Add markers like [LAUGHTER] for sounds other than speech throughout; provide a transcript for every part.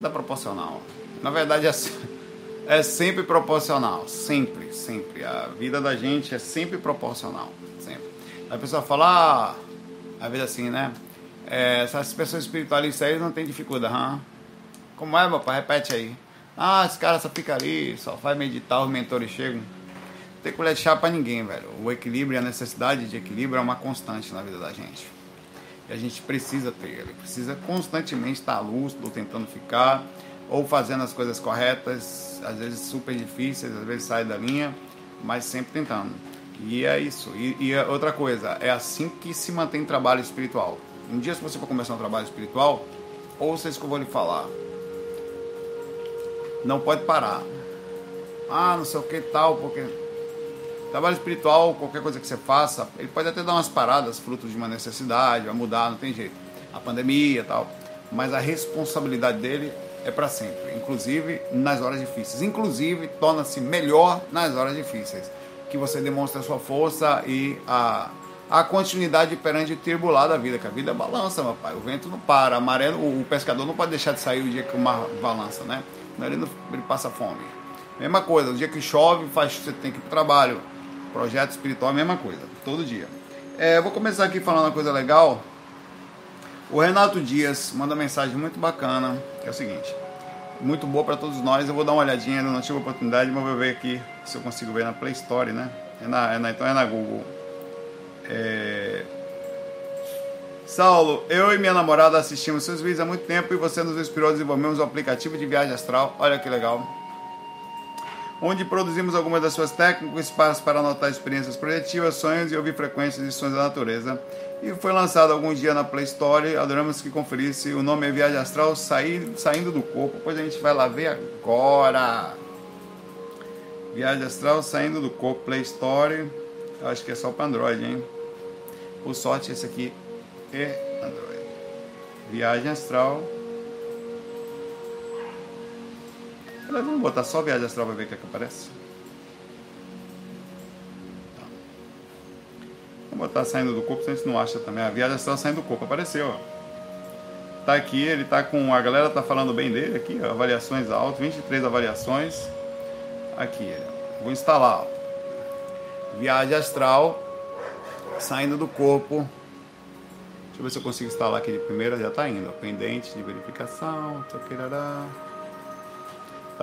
é proporcional. Na verdade, é, [LAUGHS] é sempre proporcional. Sempre, sempre. A vida da gente é sempre proporcional. Sempre. A pessoa fala, ah, às vezes assim, né? É, essas pessoas espiritualistas aí não tem dificuldade. Hã? Como é, meu pai? Repete aí. Ah, esse cara só fica ali, só faz meditar, os mentores chegam. Não tem colher de chá pra ninguém, velho. O equilíbrio a necessidade de equilíbrio é uma constante na vida da gente. E a gente precisa ter ele. Precisa constantemente estar lúcido, tentando ficar, ou fazendo as coisas corretas, às vezes super difíceis, às vezes sai da linha, mas sempre tentando. E é isso. E, e outra coisa, é assim que se mantém trabalho espiritual. Um dia, se você for começar um trabalho espiritual, ouça isso que eu vou lhe falar. Não pode parar. Ah, não sei o que tal, porque. Trabalho espiritual, qualquer coisa que você faça, ele pode até dar umas paradas, fruto de uma necessidade, vai mudar, não tem jeito. A pandemia tal. Mas a responsabilidade dele é para sempre, inclusive nas horas difíceis. Inclusive, torna-se melhor nas horas difíceis. Que você demonstra a sua força e a a continuidade perante o tribular da vida, que a vida balança, meu pai. O vento não para, amarelo, o pescador não pode deixar de sair o dia que o mar balança, né? Ele, não, ele passa fome. Mesma coisa, o dia que chove, faz, você tem que ir para o trabalho. Projeto espiritual, mesma coisa, todo dia. É, vou começar aqui falando uma coisa legal. O Renato Dias manda uma mensagem muito bacana, que é o seguinte. Muito boa para todos nós. Eu vou dar uma olhadinha, ainda não tive oportunidade, mas vou ver aqui se eu consigo ver na Play Store, né? É na, é na, então é na Google. É... Saulo, eu e minha namorada assistimos seus vídeos há muito tempo e você nos inspirou a desenvolvermos um aplicativo de viagem astral. Olha que legal. Onde produzimos algumas das suas técnicas, espaços para anotar experiências projetivas, sonhos e ouvir frequências e sons da natureza. E foi lançado algum dia na Play Store. Adoramos que conferisse. O nome é Viagem Astral Sair, Saindo do Corpo. Pois a gente vai lá ver agora. Viagem Astral Saindo do Corpo, Play Store. Acho que é só para Android, hein? Por sorte, esse aqui é Android. Viagem astral. Vamos botar só viagem astral para ver o que, é que aparece. Tá. Vamos botar saindo do corpo, se a gente não acha também. A viagem astral saindo do corpo apareceu, ó. Tá aqui, ele tá com. A galera tá falando bem dele aqui, ó, avaliações altas, 23 avaliações. Aqui, vou instalar, ó. Viagem astral saindo do corpo. Deixa eu ver se eu consigo instalar aqui de primeira. Já está indo. Pendente de verificação. Taquirará. Tá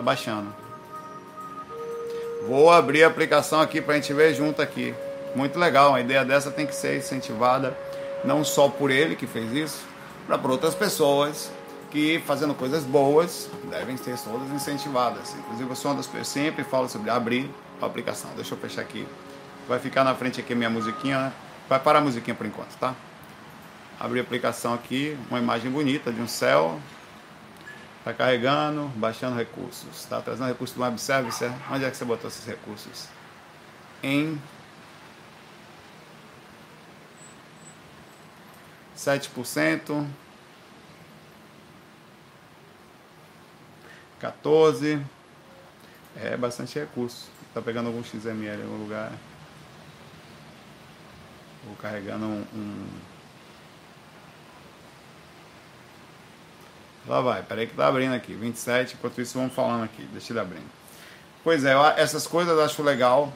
baixando. Vou abrir a aplicação aqui para a gente ver junto aqui. Muito legal. A ideia dessa tem que ser incentivada não só por ele que fez isso, para por outras pessoas que fazendo coisas boas devem ser todas incentivadas. Inclusive eu sou uma das pessoas sempre falo sobre abrir a aplicação. Deixa eu fechar aqui. Vai ficar na frente aqui minha musiquinha, né? Vai parar a musiquinha por enquanto, tá? Abrir a aplicação aqui, uma imagem bonita de um céu. Está carregando, baixando recursos. Está trazendo recursos do web service. Onde é que você botou esses recursos? Em 7%. 14. É bastante recurso. Está pegando algum XML em algum lugar. Vou carregando um, um... Lá vai, peraí que tá abrindo aqui. 27, enquanto isso vamos falando aqui. Deixa ele abrindo. Pois é, essas coisas eu acho legal.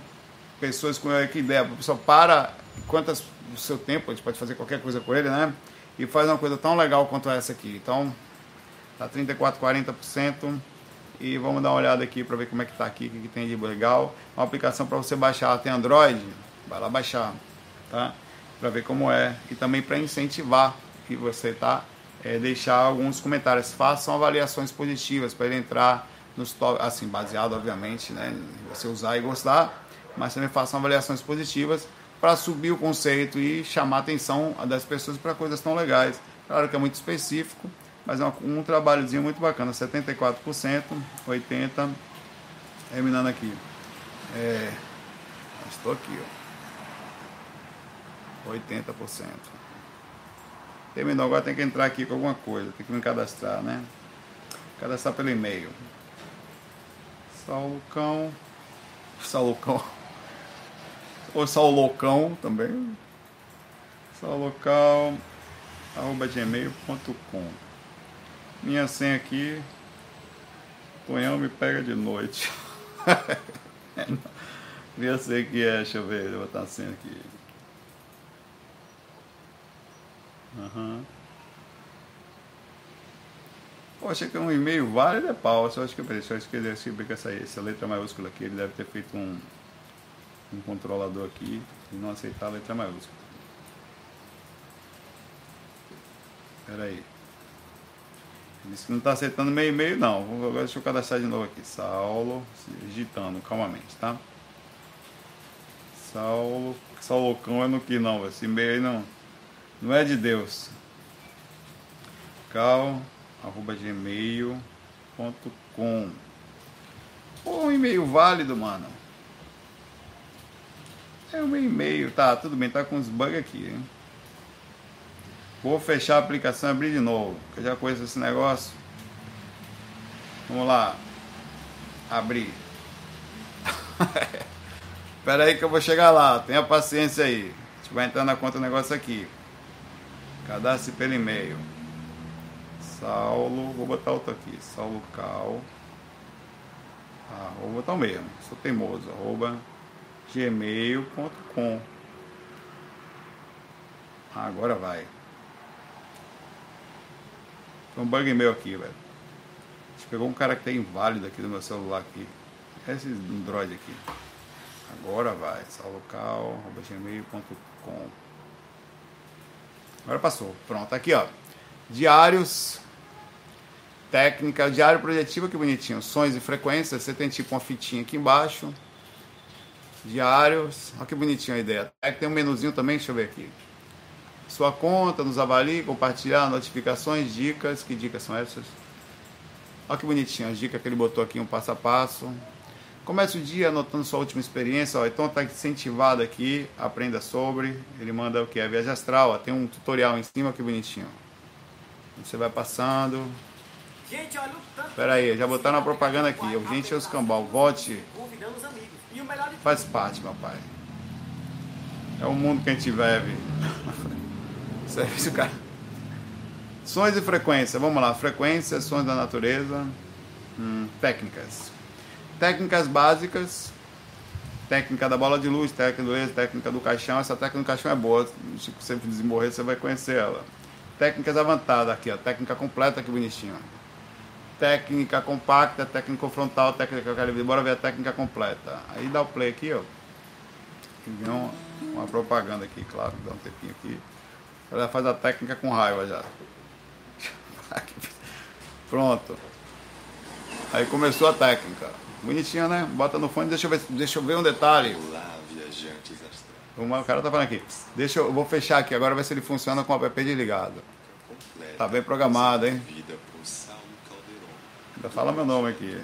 Pessoas com que ideia, a pessoa para, quantas o seu tempo, a gente pode fazer qualquer coisa com ele, né? E faz uma coisa tão legal quanto essa aqui. Então, tá 34, 40%. E vamos dar uma olhada aqui para ver como é que tá aqui, o que, que tem de legal. Uma aplicação para você baixar, tem Android, vai lá baixar tá? Para ver como é e também para incentivar que você tá é, deixar alguns comentários, façam avaliações positivas para ele entrar nos top, assim baseado obviamente, né, você usar e gostar, mas também façam avaliações positivas para subir o conceito e chamar a atenção das pessoas para coisas tão legais. Claro que é muito específico, mas é um, um trabalhozinho muito bacana, 74%, 80%, terminando aqui. É, estou aqui, ó. 80%. Terminou, agora tem que entrar aqui com alguma coisa, tem que me cadastrar, né? Cadastrar pelo e-mail. Saulucão. Saulucão. Ou Saulocão também. Saulocal arroba gmail.com Minha senha aqui Tonhão me pega de noite. Eu sei que é, deixa eu ver, vou botar assim aqui. Uhum. Pô, achei que um e-mail válido é pau. Só acho que eu só escrever com essa, essa letra maiúscula aqui. Ele deve ter feito um, um controlador aqui e não aceitar a letra maiúscula. Espera aí. Disse que não está aceitando meio e-mail, não. Agora deixa eu cadastrar de novo aqui. Saulo, digitando calmamente, tá? Saulo, Saulocão é no que não, esse e-mail aí não, não é de Deus. Cal, arroba gmail.com Pô, um e-mail válido, mano. É um e-mail, tá, tudo bem, tá com uns bugs aqui, hein? Vou fechar a aplicação e abrir de novo, que eu já conheço esse negócio. Vamos lá. Abrir. [LAUGHS] Espera aí que eu vou chegar lá, tenha paciência aí. A gente vai entrar na conta do negócio aqui. Cadastre pelo e-mail. Saulo, vou botar outro aqui. Saulo Cal. Ah, vou botar o mesmo. Sou teimoso. Arroba gmail.com. Ah, agora vai. Tem um bug meu aqui, velho. A gente pegou um caractere inválido aqui do meu celular aqui. Esse Android aqui. Agora vai. saulocal.gmail.com Agora passou. Pronto, aqui ó. Diários. Técnica, diário projetivo, que bonitinho. Sons e frequências. Você tem tipo uma fitinha aqui embaixo. Diários. Olha que bonitinho a ideia. Tem um menuzinho também, deixa eu ver aqui. Sua conta, nos avalie, compartilhar, notificações, dicas. Que dicas são essas? Olha que bonitinho as dicas que ele botou aqui, um passo a passo. Comece o dia anotando sua última experiência. Ó, então está incentivado aqui, aprenda sobre. Ele manda o que é viagem astral. Ó, tem um tutorial em cima, que bonitinho. Você vai passando. Gente, olha o tanto. Pera aí, já botaram a propaganda aqui. Gente é os cambal. Vote. Faz parte, meu pai. É o mundo que a gente vive. [LAUGHS] Serviço, cara. Sons e frequência. Vamos lá. Frequência, sons da natureza. Hum, técnicas. Técnicas básicas. Técnica da bola de luz, técnica do ex, técnica do caixão. Essa técnica do caixão é boa. Se você desenvolver, você vai conhecer ela. Técnicas avançadas aqui, ó. Técnica completa, que bonitinho. Técnica compacta, técnica frontal, técnica calibre. Bora ver a técnica completa. Aí dá o play aqui, ó. E vem uma, uma propaganda aqui, claro. Dá um tempinho aqui. Ela faz a técnica com raiva já. [LAUGHS] Pronto. Aí começou a técnica. Bonitinha, né? Bota no fone, deixa eu ver, deixa eu ver um detalhe. Olá, viajantes astrais. O cara tá falando aqui. Deixa eu, vou fechar aqui, agora ver se ele funciona com o app desligado. Tá bem programado, hein? Ainda fala meu nome aqui.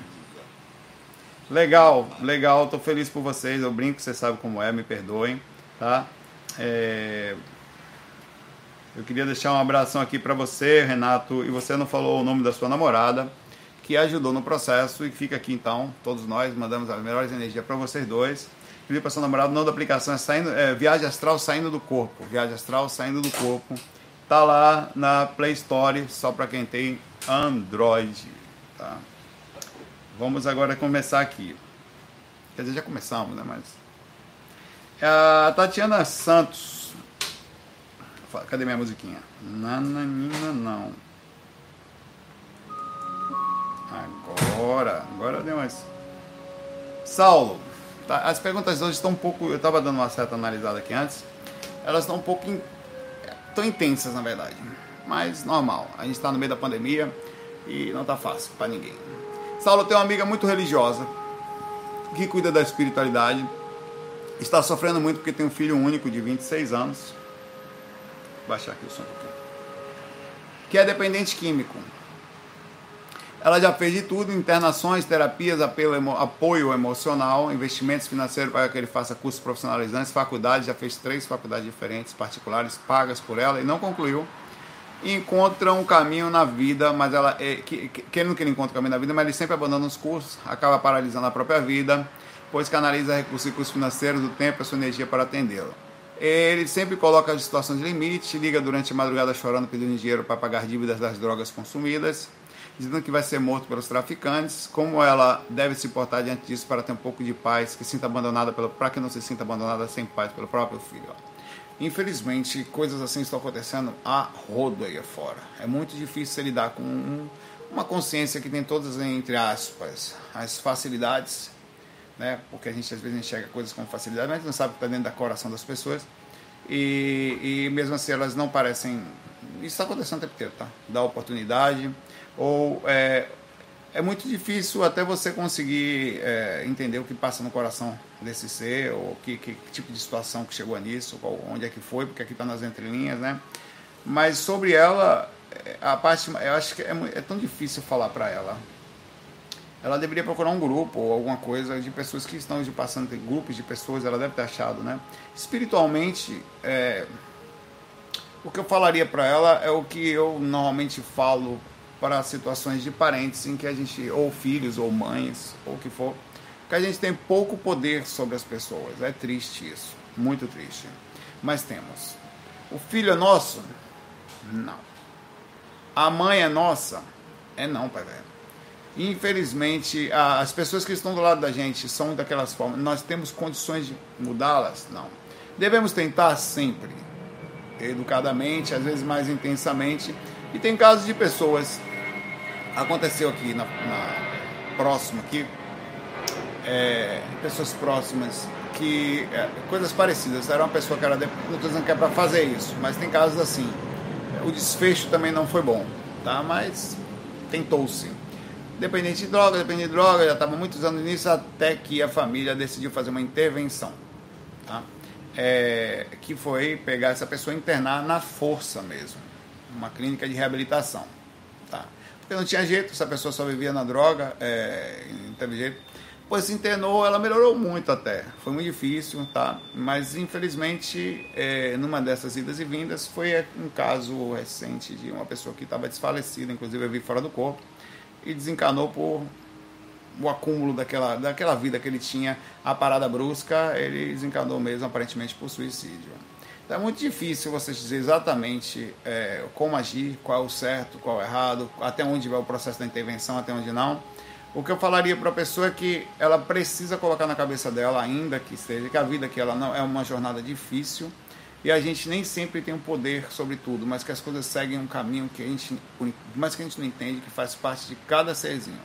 Legal, legal, tô feliz por vocês. Eu brinco, vocês sabem como é, me perdoem, tá? É, eu queria deixar um abração aqui para você, Renato, e você não falou o nome da sua namorada, que ajudou no processo e fica aqui então, todos nós mandamos as melhores energias para vocês dois. Pedir para seu namorado, o nome da aplicação é, saindo, é Viagem Astral Saindo do Corpo. Viagem Astral Saindo do Corpo. Tá lá na Play Store, só para quem tem Android. Tá? Vamos agora começar aqui. Quer dizer, já começamos, né? Mas. A Tatiana Santos Cadê minha musiquinha? Nananina não. Agora, agora deu mais. Saulo, tá, as perguntas hoje estão um pouco. Eu estava dando uma certa analisada aqui antes. Elas estão um pouco. In, tão intensas, na verdade. Mas normal. A gente está no meio da pandemia e não está fácil para ninguém. Saulo tem uma amiga muito religiosa que cuida da espiritualidade. Está sofrendo muito porque tem um filho único de 26 anos baixar aqui o som um pouquinho. Que é dependente químico. Ela já fez de tudo, internações, terapias, apelo, apoio emocional, investimentos financeiros para que ele faça cursos profissionalizantes, faculdades, já fez três faculdades diferentes, particulares, pagas por ela e não concluiu. Encontra um caminho na vida, mas ela, é, que, que ele encontre um caminho na vida, mas ele sempre abandona os cursos, acaba paralisando a própria vida, pois canaliza recursos e custos financeiros, do tempo e sua energia para atendê-la. Ele sempre coloca as situações de limite, liga durante a madrugada chorando pedindo dinheiro para pagar dívidas das drogas consumidas. Dizendo que vai ser morto pelos traficantes, como ela deve se portar diante disso para ter um pouco de paz, que sinta abandonada pelo, para que não se sinta abandonada sem paz pelo próprio filho. Infelizmente, coisas assim estão acontecendo a rodo aí fora. É muito difícil lidar com um, uma consciência que tem todas, entre aspas, as facilidades, né? porque a gente às vezes enxerga coisas com facilidade, mas não sabe o que está dentro do coração das pessoas. E, e mesmo assim elas não parecem. Isso está acontecendo o tempo inteiro, tá? Dá oportunidade. Ou é, é muito difícil até você conseguir é, entender o que passa no coração desse ser, ou que, que, que tipo de situação que chegou nisso, qual, onde é que foi, porque aqui está nas entrelinhas, né? Mas sobre ela, é, a parte, eu acho que é, é tão difícil falar para ela. Ela deveria procurar um grupo ou alguma coisa de pessoas que estão passando, tem grupos de pessoas, ela deve ter achado, né? Espiritualmente, é, o que eu falaria para ela é o que eu normalmente falo para situações de parentes em que a gente, ou filhos, ou mães, ou o que for, que a gente tem pouco poder sobre as pessoas. É triste isso, muito triste. Mas temos. O filho é nosso? Não. A mãe é nossa? É não, pai velho. Infelizmente, as pessoas que estão do lado da gente são daquelas formas. Nós temos condições de mudá-las? Não. Devemos tentar sempre, educadamente, às vezes mais intensamente. E tem casos de pessoas. Aconteceu aqui na, na próxima aqui, é, pessoas próximas que é, coisas parecidas. Era uma pessoa que era não estou dizendo que é para fazer isso, mas tem casos assim. O desfecho também não foi bom, tá? Mas tentou-se dependente de droga, dependente de droga, já estava muitos anos nisso, até que a família decidiu fazer uma intervenção. Tá? É, que foi pegar essa pessoa e internar na força mesmo, uma clínica de reabilitação. Tá? Porque não tinha jeito, essa pessoa só vivia na droga, é, não teve jeito. Depois se internou, ela melhorou muito até. Foi muito difícil, tá? Mas infelizmente, é, numa dessas idas e vindas, foi um caso recente de uma pessoa que estava desfalecida, inclusive eu vi fora do corpo e desencanou por o acúmulo daquela, daquela vida que ele tinha, a parada brusca, ele desencanou mesmo aparentemente por suicídio. Então é muito difícil você dizer exatamente é, como agir, qual é o certo, qual é o errado, até onde vai o processo da intervenção, até onde não. O que eu falaria para a pessoa é que ela precisa colocar na cabeça dela, ainda que seja, que a vida que ela não é uma jornada difícil, e a gente nem sempre tem o um poder sobre tudo, mas que as coisas seguem um caminho que a gente, mas que a gente não entende, que faz parte de cada serzinho.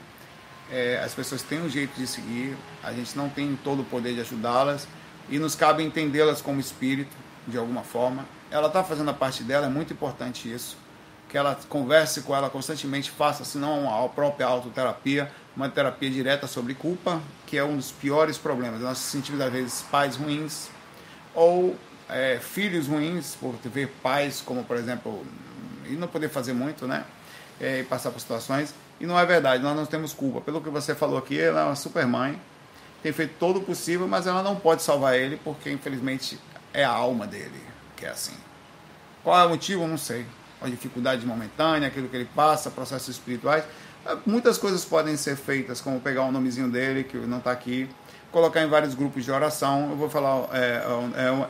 É, as pessoas têm um jeito de seguir, a gente não tem todo o poder de ajudá-las e nos cabe entendê-las como espírito, de alguma forma. Ela está fazendo a parte dela, é muito importante isso. Que ela converse com ela constantemente, faça, se não a própria autoterapia, uma terapia direta sobre culpa, que é um dos piores problemas. Nós sentimos, às vezes, pais ruins ou é, filhos ruins por ver pais, como por exemplo, e não poder fazer muito, né? É, e passar por situações. E não é verdade, nós não temos culpa. Pelo que você falou aqui, ela é uma super mãe, tem feito todo o possível, mas ela não pode salvar ele porque infelizmente é a alma dele que é assim. Qual é o motivo? Não sei. A dificuldade momentânea, aquilo que ele passa, processos espirituais. Muitas coisas podem ser feitas, como pegar o nomezinho dele, que não está aqui, colocar em vários grupos de oração. Eu vou falar, é,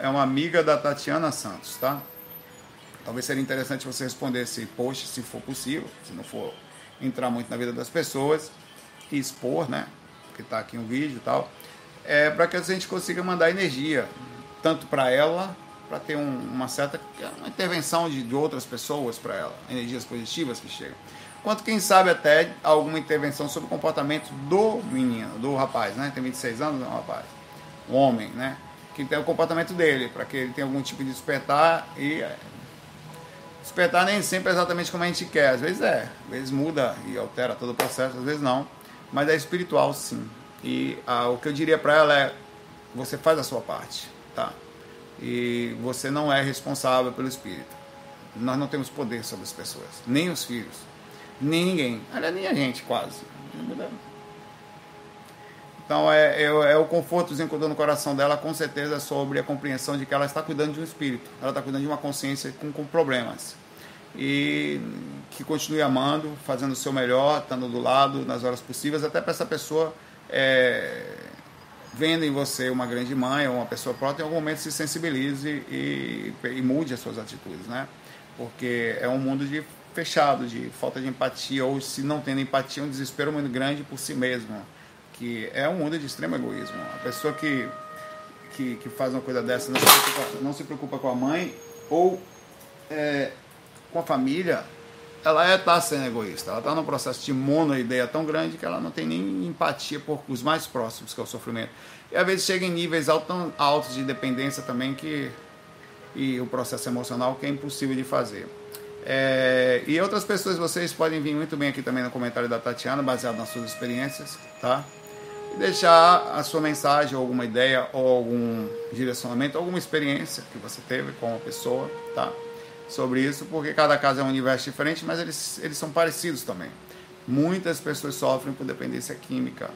é, é uma amiga da Tatiana Santos, tá? Talvez seria interessante você responder esse post, se for possível, se não for entrar muito na vida das pessoas e expor, né? Porque está aqui um vídeo e tal. É, para que a gente consiga mandar energia, tanto para ela, para ter um, uma certa uma intervenção de, de outras pessoas para ela, energias positivas que chegam quanto quem sabe até alguma intervenção sobre o comportamento do menino, do rapaz, né? Tem 26 anos, não, rapaz. O homem, né? Que tem o comportamento dele, para que ele tenha algum tipo de despertar e é, despertar nem sempre é exatamente como a gente quer, às vezes é, às vezes muda e altera todo o processo, às vezes não, mas é espiritual sim. E ah, o que eu diria para ela é: você faz a sua parte, tá? E você não é responsável pelo espírito. Nós não temos poder sobre as pessoas, nem os filhos nem ninguém. Aliás, nem a gente, quase. Então é, é, é o confortozinho que eu dou no coração dela, com certeza, sobre a compreensão de que ela está cuidando de um espírito, ela está cuidando de uma consciência com, com problemas. E que continue amando, fazendo o seu melhor, estando do lado nas horas possíveis, até para essa pessoa é, vendo em você uma grande mãe ou uma pessoa próxima, em algum momento se sensibilize e, e mude as suas atitudes, né? Porque é um mundo de fechado, de falta de empatia, ou se não tendo empatia, um desespero muito grande por si mesmo, que é um mundo de extremo egoísmo. A pessoa que, que, que faz uma coisa dessa não se preocupa, não se preocupa com a mãe ou é, com a família, ela está é, sendo egoísta. Ela está num processo de monoideia tão grande que ela não tem nem empatia por os mais próximos, que é o sofrimento. E às vezes chega em níveis altos de dependência também que e o processo emocional que é impossível de fazer. É, e outras pessoas, vocês podem vir muito bem aqui também no comentário da Tatiana, baseado nas suas experiências, tá? E deixar a sua mensagem, ou alguma ideia, ou algum direcionamento, alguma experiência que você teve com uma pessoa, tá? Sobre isso, porque cada caso é um universo diferente, mas eles, eles são parecidos também. Muitas pessoas sofrem por dependência química.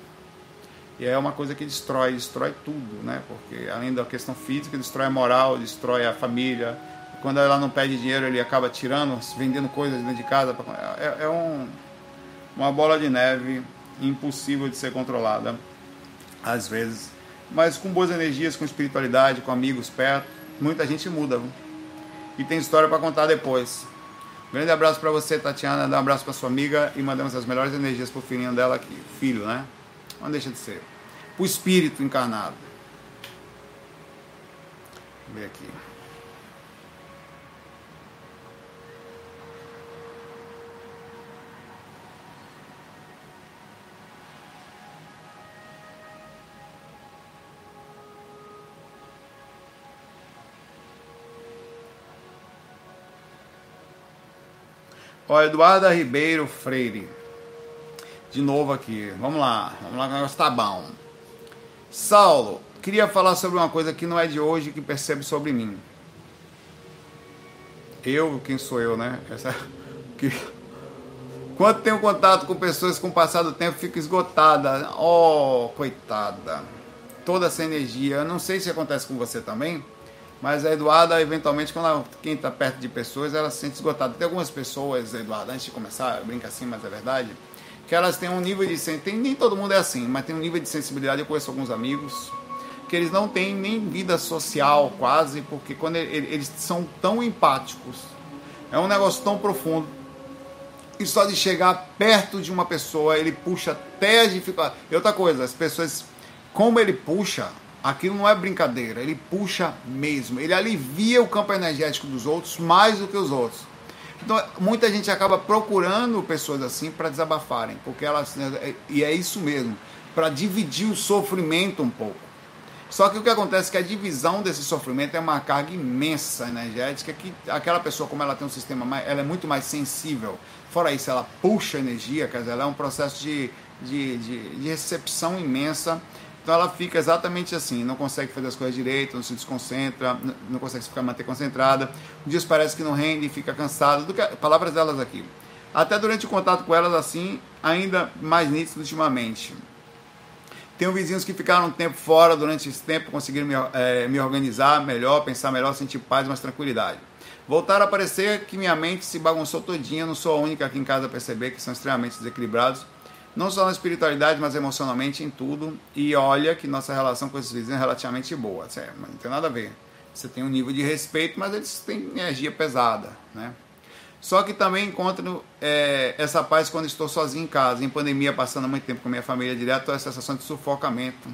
E é uma coisa que destrói, destrói tudo, né? Porque além da questão física, destrói a moral, destrói a família, quando ela não pede dinheiro, ele acaba tirando, vendendo coisas dentro de casa. É, é um, uma bola de neve impossível de ser controlada, às vezes. Mas com boas energias, com espiritualidade, com amigos perto, muita gente muda. Viu? E tem história para contar depois. Grande abraço para você, Tatiana. Dá um abraço para sua amiga e mandamos as melhores energias pro filhinho dela aqui. Filho, né? Não deixa de ser. Pro espírito encarnado. Vamos ver aqui. Ó, Eduarda Ribeiro Freire. De novo aqui. Vamos lá. Vamos lá, o negócio tá bom. Saulo, queria falar sobre uma coisa que não é de hoje que percebe sobre mim. Eu, quem sou eu, né? Essa, [LAUGHS] que, quando tenho contato com pessoas com o passar do tempo, fico esgotada. Oh, coitada. Toda essa energia. Eu não sei se acontece com você também mas a Eduarda, eventualmente, quando ela, quem está perto de pessoas, ela se sente esgotada. Tem algumas pessoas, Eduarda, antes de começar, brinca assim, mas é verdade, que elas têm um nível de tem nem todo mundo é assim, mas tem um nível de sensibilidade. Eu conheço alguns amigos que eles não têm nem vida social quase, porque quando ele, eles são tão empáticos, é um negócio tão profundo. E só de chegar perto de uma pessoa, ele puxa até as dificuldades. E outra coisa, as pessoas, como ele puxa, Aquilo não é brincadeira, ele puxa mesmo. Ele alivia o campo energético dos outros mais do que os outros. Então, muita gente acaba procurando pessoas assim para desabafarem, porque elas e é isso mesmo, para dividir o sofrimento um pouco. Só que o que acontece é que a divisão desse sofrimento é uma carga imensa energética que aquela pessoa, como ela tem um sistema, mais, ela é muito mais sensível. Fora isso, ela puxa energia, quer dizer, ela é um processo de, de, de, de recepção imensa então ela fica exatamente assim, não consegue fazer as coisas direito, não se desconcentra, não consegue ficar manter concentrada. Um dia parece que não rende, fica cansada. Palavras delas aqui. Até durante o contato com elas assim, ainda mais nítido ultimamente. Tenho vizinhos que ficaram um tempo fora durante esse tempo, conseguiram me, é, me organizar melhor, pensar melhor, sentir paz, mais tranquilidade. Voltaram a aparecer que minha mente se bagunçou todinha, não sou a única aqui em casa a perceber que são extremamente desequilibrados não só na espiritualidade, mas emocionalmente em tudo. E olha que nossa relação com esses vizinhos é relativamente boa, não tem nada a ver. Você tem um nível de respeito, mas eles têm energia pesada, né? Só que também encontro é, essa paz quando estou sozinho em casa, em pandemia, passando muito tempo com minha família direto, a sensação de sufocamento,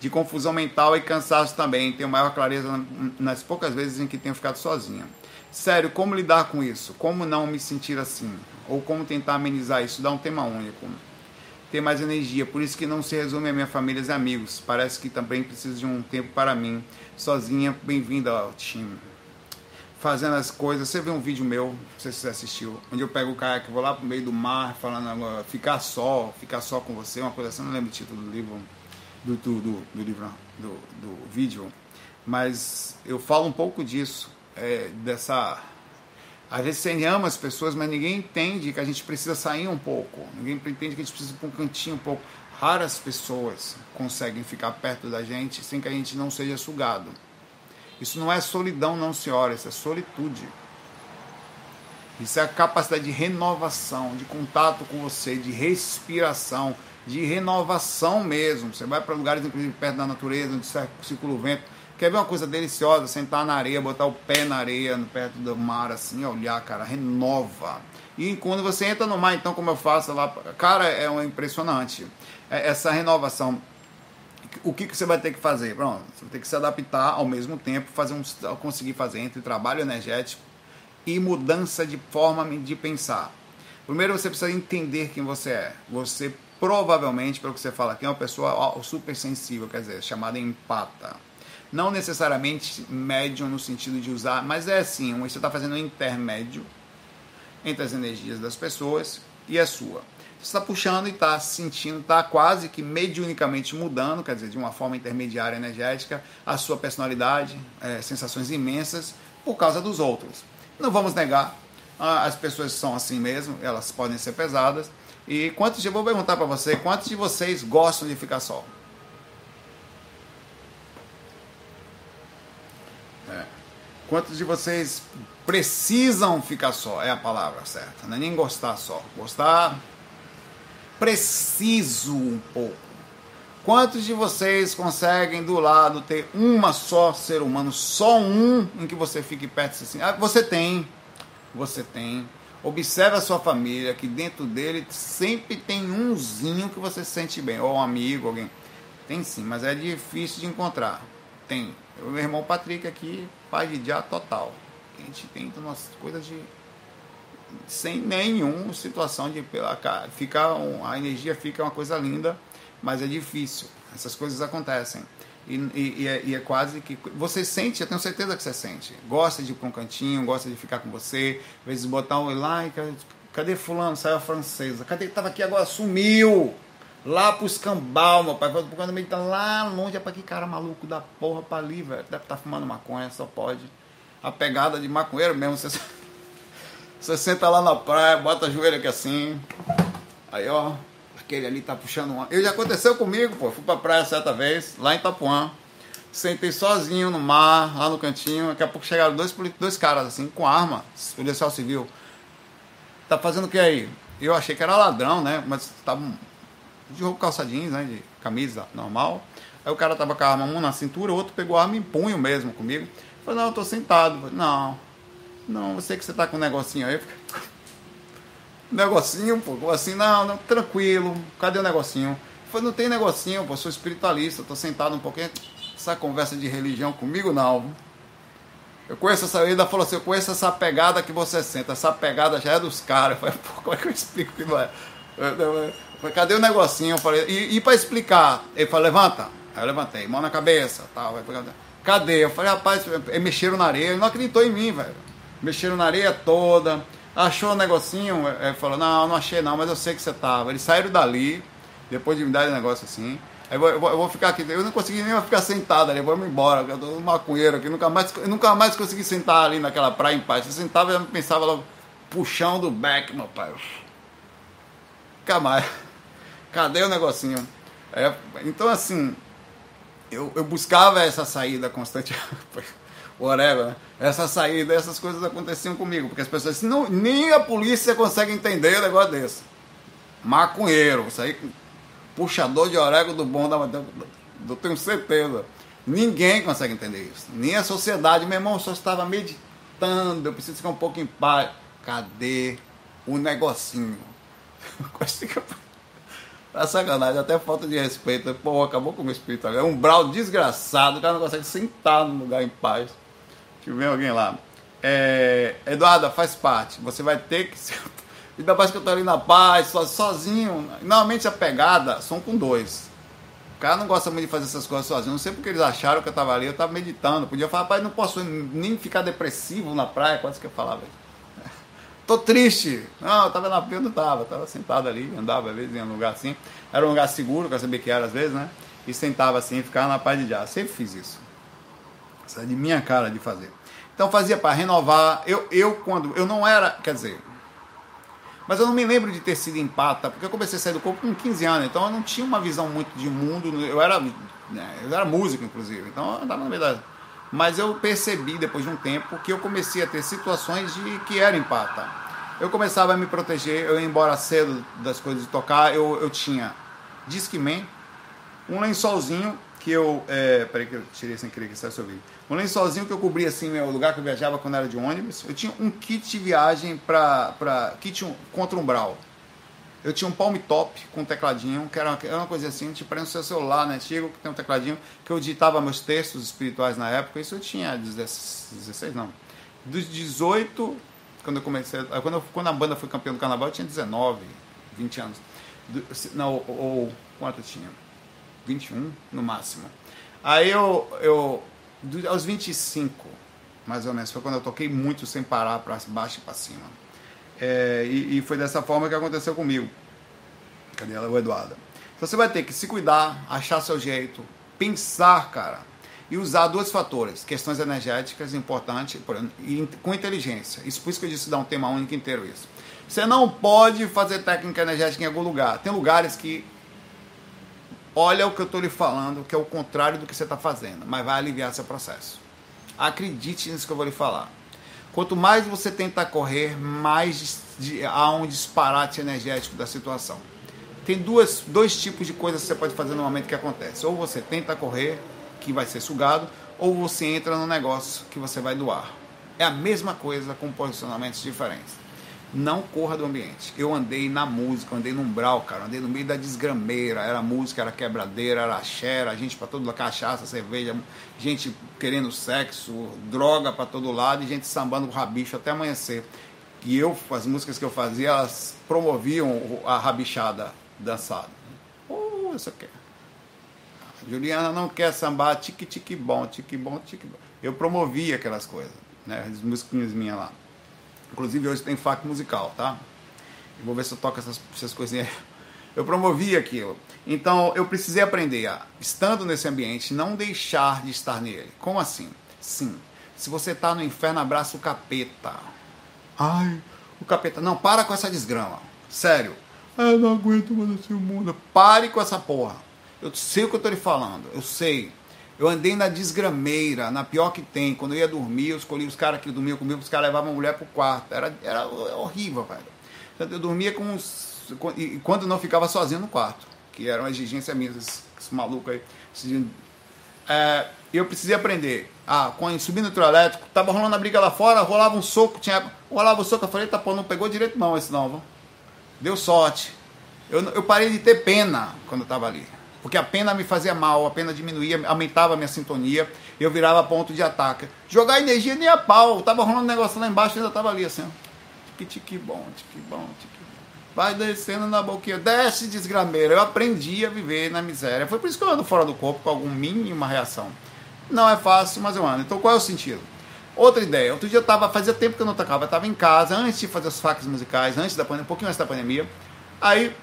de confusão mental e cansaço também. Tenho maior clareza nas poucas vezes em que tenho ficado sozinha. Sério, como lidar com isso? Como não me sentir assim? Ou como tentar amenizar isso? Dar um tema único. Ter mais energia. Por isso que não se resume a minha família e amigos. Parece que também preciso de um tempo para mim. Sozinha, bem-vinda ao time. Fazendo as coisas. Você vê um vídeo meu, não sei se você assistiu, onde eu pego o caiaque, vou lá pro meio do mar, falando ficar só, ficar só com você, uma coisa assim, não lembro o título do livro, do, do, do, do livro, do, do vídeo. Mas eu falo um pouco disso é, dessa. Às vezes você ama as pessoas, mas ninguém entende que a gente precisa sair um pouco. Ninguém entende que a gente precisa ir para um cantinho um pouco. Raras pessoas conseguem ficar perto da gente sem que a gente não seja sugado. Isso não é solidão, não, senhora, isso é solitude. Isso é a capacidade de renovação, de contato com você, de respiração, de renovação mesmo. Você vai para lugares, inclusive, perto da natureza, onde circula o vento Quer ver uma coisa deliciosa? Sentar na areia, botar o pé na areia, perto do mar, assim, olhar, cara, renova. E quando você entra no mar, então, como eu faço lá, cara, é um impressionante. É, essa renovação. O que, que você vai ter que fazer? Pronto, você vai ter que se adaptar ao mesmo tempo, fazer um, conseguir fazer entre trabalho energético e mudança de forma de pensar. Primeiro você precisa entender quem você é. Você provavelmente, pelo que você fala aqui, é uma pessoa super sensível, quer dizer, chamada empata. Não necessariamente médium no sentido de usar, mas é assim, você está fazendo um intermédio entre as energias das pessoas e a sua. Você está puxando e está sentindo, está quase que mediunicamente mudando, quer dizer, de uma forma intermediária energética, a sua personalidade, é, sensações imensas, por causa dos outros. Não vamos negar, as pessoas são assim mesmo, elas podem ser pesadas, e quantos, eu vou perguntar para você, quantos de vocês gostam de ficar só? Quantos de vocês precisam ficar só? É a palavra certa, não é nem gostar só. Gostar, preciso um pouco. Quantos de vocês conseguem do lado ter uma só ser humano, só um em que você fique perto assim? Ah, você tem, você tem. Observe a sua família, que dentro dele sempre tem umzinho que você sente bem, ou um amigo, alguém. Tem sim, mas é difícil de encontrar. Tem. O meu irmão Patrick aqui, pai de dia total. A gente tem umas coisas de. sem nenhuma situação de. Ficar, a energia fica uma coisa linda, mas é difícil. Essas coisas acontecem. E, e, e, é, e, é, quase que. Você sente, eu tenho certeza que você sente. Gosta de ir para um cantinho, gosta de ficar com você. Às vezes botar um lá e. Cadê Fulano? Saiu a francesa. Cadê que tava aqui agora? Sumiu! Lá pro escambau, meu pai. Quando ele tá lá longe, é pra que cara maluco da porra pra ali, velho. Deve estar tá fumando maconha, só pode. A pegada de maconheiro mesmo. Você, [LAUGHS] você senta lá na praia, bota a joelho aqui assim. Aí, ó aquele ali tá puxando uma. Eu já aconteceu comigo, pô. Fui pra praia certa vez, lá em Itapuã. Sentei sozinho no mar, lá no cantinho. Daqui a pouco chegaram dois, dois caras assim, com arma, policial civil. Tá fazendo o que aí? Eu achei que era ladrão, né? Mas estavam de roupa calça jeans, né? De camisa normal. Aí o cara tava com a arma, um na cintura, o outro pegou a arma em punho mesmo comigo. Eu falei, não, eu tô sentado. Eu falei, não, não, eu sei que você tá com um negocinho aí. [LAUGHS] Negocinho, pô, assim, não, não, tranquilo, cadê o negocinho? Foi, não tem negocinho, pô, sou espiritualista, tô sentado um pouquinho. Essa conversa de religião comigo não. Eu conheço essa, ele ainda falou assim, eu conheço essa pegada que você senta, essa pegada já é dos caras. Eu falei, pô, como é que eu explico que não é? Falei, cadê o negocinho? Eu falei, e, e pra explicar? Ele falou, levanta. Aí eu levantei, mão na cabeça, tal. Cadê? Eu falei, rapaz, mexeram na areia, ele não acreditou em mim, velho. Mexeram na areia toda Achou um negocinho? Ele é, é, falou, não, não achei não, mas eu sei que você tava. Eles saíram dali, depois de me dar um negócio assim. Eu eu vou, ficar aqui, eu não consegui nem ficar sentado ali, me embora, eu tô um maconheiro aqui, nunca mais, nunca mais consegui sentar ali naquela praia em paz. Eu sentava e pensava logo, puxão do back, meu pai. Nunca mais. Cadê o negocinho? É, então assim, eu, eu buscava essa saída constante. [LAUGHS] whatever, né? essa saída, essas coisas aconteciam comigo, porque as pessoas assim, não, nem a polícia consegue entender um negócio desse. Maconheiro, isso aí, puxador de orégano do bom eu tenho certeza. Ninguém consegue entender isso. Nem a sociedade, meu irmão, só estava meditando, eu preciso ficar um pouco em paz. Cadê o negocinho? [LAUGHS] Tá sacanagem, até falta de respeito. Pô, acabou com o meu espírito. É um brau desgraçado, o cara não consegue sentar no lugar em paz. Deixa eu ver alguém lá. É, Eduarda, faz parte. Você vai ter que. [LAUGHS] Ainda mais que eu tô ali na paz, sozinho. Normalmente a pegada são com dois. O cara não gosta muito de fazer essas coisas sozinho. Não sei porque eles acharam que eu tava ali, eu tava meditando. Podia falar, pai, não posso nem ficar depressivo na praia. Quase que eu falava. Tô triste. Não, eu tava na praia, não tava. Eu tava sentado ali, andava às vezes em um lugar assim. Era um lugar seguro, que eu sabia que era às vezes, né? E sentava assim, ficava na paz de já. Sempre fiz isso. Isso é de minha cara de fazer. Então fazia para renovar. Eu, eu quando. Eu não era. Quer dizer. Mas eu não me lembro de ter sido empata, porque eu comecei a sair do corpo com 15 anos, então eu não tinha uma visão muito de mundo. Eu era, né, eu era músico, inclusive, então eu andava na verdade. Mas eu percebi depois de um tempo que eu comecei a ter situações de que era empata. Eu começava a me proteger, eu ia embora cedo das coisas de tocar, eu, eu tinha Discman, um lençolzinho que eu. É, peraí que eu tirei sem querer que sai seu vídeo. Um lençolzinho que eu cobria assim, meu lugar que eu viajava quando era de ônibus. Eu tinha um kit de viagem para. kit contra umbral. Eu tinha um palm top com um tecladinho, que era uma, coisa assim, tipo, parece um celular né, antigo, que tem um tecladinho, que eu digitava meus textos espirituais na época. Isso eu tinha 16, não. Dos 18, quando eu comecei. Quando, eu, quando a banda foi campeã do carnaval, eu tinha 19, 20 anos. Não, ou, ou quanto eu tinha? 21 no máximo. Aí eu, eu aos 25, mais ou menos, foi quando eu toquei muito sem parar para baixo e para cima. É, e, e, foi dessa forma que aconteceu comigo. Cadê ela? O Eduardo. Então você vai ter que se cuidar, achar seu jeito, pensar, cara, e usar dois fatores, questões energéticas importantes, com inteligência. Isso por isso que eu disse dar um tema único inteiro isso. Você não pode fazer técnica energética em algum lugar. Tem lugares que olha o que eu estou lhe falando, que é o contrário do que você está fazendo, mas vai aliviar seu processo. Acredite nisso que eu vou lhe falar. Quanto mais você tenta correr, mais há um disparate energético da situação. Tem duas, dois tipos de coisas que você pode fazer no momento que acontece. Ou você tenta correr, que vai ser sugado, ou você entra no negócio que você vai doar. É a mesma coisa com posicionamentos diferentes não corra do ambiente. Eu andei na música, andei no umbral, cara, andei no meio da desgrameira, era música, era quebradeira, era xera, gente para todo lado, cachaça, cerveja, gente querendo sexo, droga para todo lado e gente sambando o rabicho até amanhecer. E eu, as músicas que eu fazia, elas promoviam a rabichada dançada. Oh, isso aqui. Juliana não quer sambar tique tique bom, tique bom, tique bom. Eu promovia aquelas coisas, né, as musiquinhas minhas lá. Inclusive hoje tem FAC musical, tá? Eu vou ver se eu toco essas, essas coisinhas. Eu promovi aquilo. Então eu precisei aprender a, estando nesse ambiente, não deixar de estar nele. Como assim? Sim. Se você está no inferno, abraça o capeta. Ai, o capeta. Não, para com essa desgrama. Sério. Eu não aguento mais esse mundo. Pare com essa porra. Eu sei o que eu estou lhe falando. Eu sei. Eu andei na desgrameira, na pior que tem. Quando eu ia dormir, eu escolhi os caras que dormiam comigo, os caras levavam a mulher pro quarto. Era, era horrível, velho. Eu dormia com uns. E quando não ficava sozinho no quarto, que era uma exigência minha, esse, esse aí. É, eu precisei aprender. Ah, quando subindo no trio elétrico, tava rolando a briga lá fora, rolava um soco, tinha. Rolava um soco, eu falei, tá pô, não pegou direito não esse não, viu? Deu sorte. Eu, eu parei de ter pena quando eu tava ali. Porque a pena me fazia mal, a pena diminuía, aumentava a minha sintonia, eu virava ponto de ataque. Jogar energia nem a pau, tava rolando um negócio lá embaixo, ainda tava ali assim, tique tique bom, tique bom, tique bom. Vai descendo na boquinha, desce desgrameira. Eu aprendi a viver na miséria. Foi por isso que eu ando fora do corpo com algum mínima reação. Não é fácil, mas eu ando. Então qual é o sentido? Outra ideia, outro dia eu tava, fazia tempo que eu não tocava, eu tava em casa, antes de fazer os facs musicais, antes da pandemia, um pouquinho antes da pandemia. Aí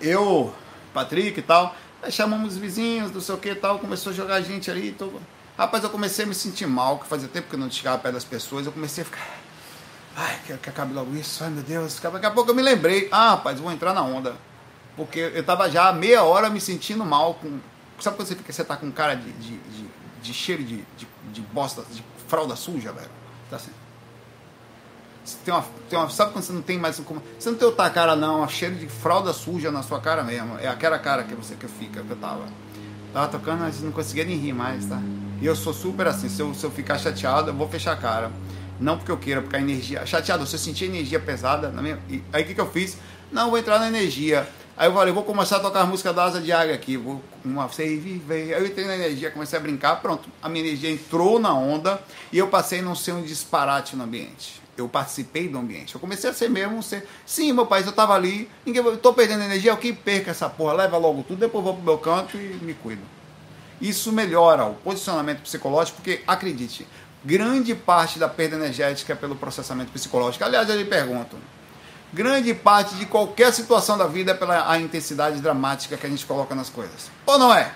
eu Patrick e tal. Aí chamamos os vizinhos, não sei o que e tal, começou a jogar gente ali. Tô... Rapaz, eu comecei a me sentir mal, que fazia tempo que eu não chegava perto das pessoas, eu comecei a ficar. Ai, quero que acabe logo isso, ai meu Deus. Daqui a pouco eu me lembrei, ah, rapaz, vou entrar na onda. Porque eu tava já meia hora me sentindo mal com. Sabe quando você fica, você tá com cara de, de, de, de cheiro de, de, de bosta, de fralda suja, velho? Tá assim. Tem uma, tem uma, sabe quando você não tem mais como. Você não tem outra cara, não, a cheiro de fralda suja na sua cara mesmo. É aquela cara que você que fica, que eu tava. Tava tocando, mas não conseguia nem rir mais, tá? E eu sou super assim, se eu, se eu ficar chateado, eu vou fechar a cara. Não porque eu queira, porque a energia. Chateado, se eu sentir energia pesada na minha. E, aí o que, que eu fiz? Não, vou entrar na energia. Aí eu falei, vou começar a tocar a música da Asa de Águia aqui. Vou uma sei viver. Aí eu entrei na energia, comecei a brincar, pronto. A minha energia entrou na onda e eu passei não ser um disparate no ambiente eu participei do ambiente. Eu comecei a ser mesmo ser. Sim, meu pai, eu estava ali, ninguém, tô perdendo energia, o que perca essa porra, leva logo tudo, depois vou pro meu canto e me cuido. Isso melhora o posicionamento psicológico, porque acredite, grande parte da perda energética é pelo processamento psicológico. Aliás, eu lhe pergunto, grande parte de qualquer situação da vida é pela a intensidade dramática que a gente coloca nas coisas. Ou não é?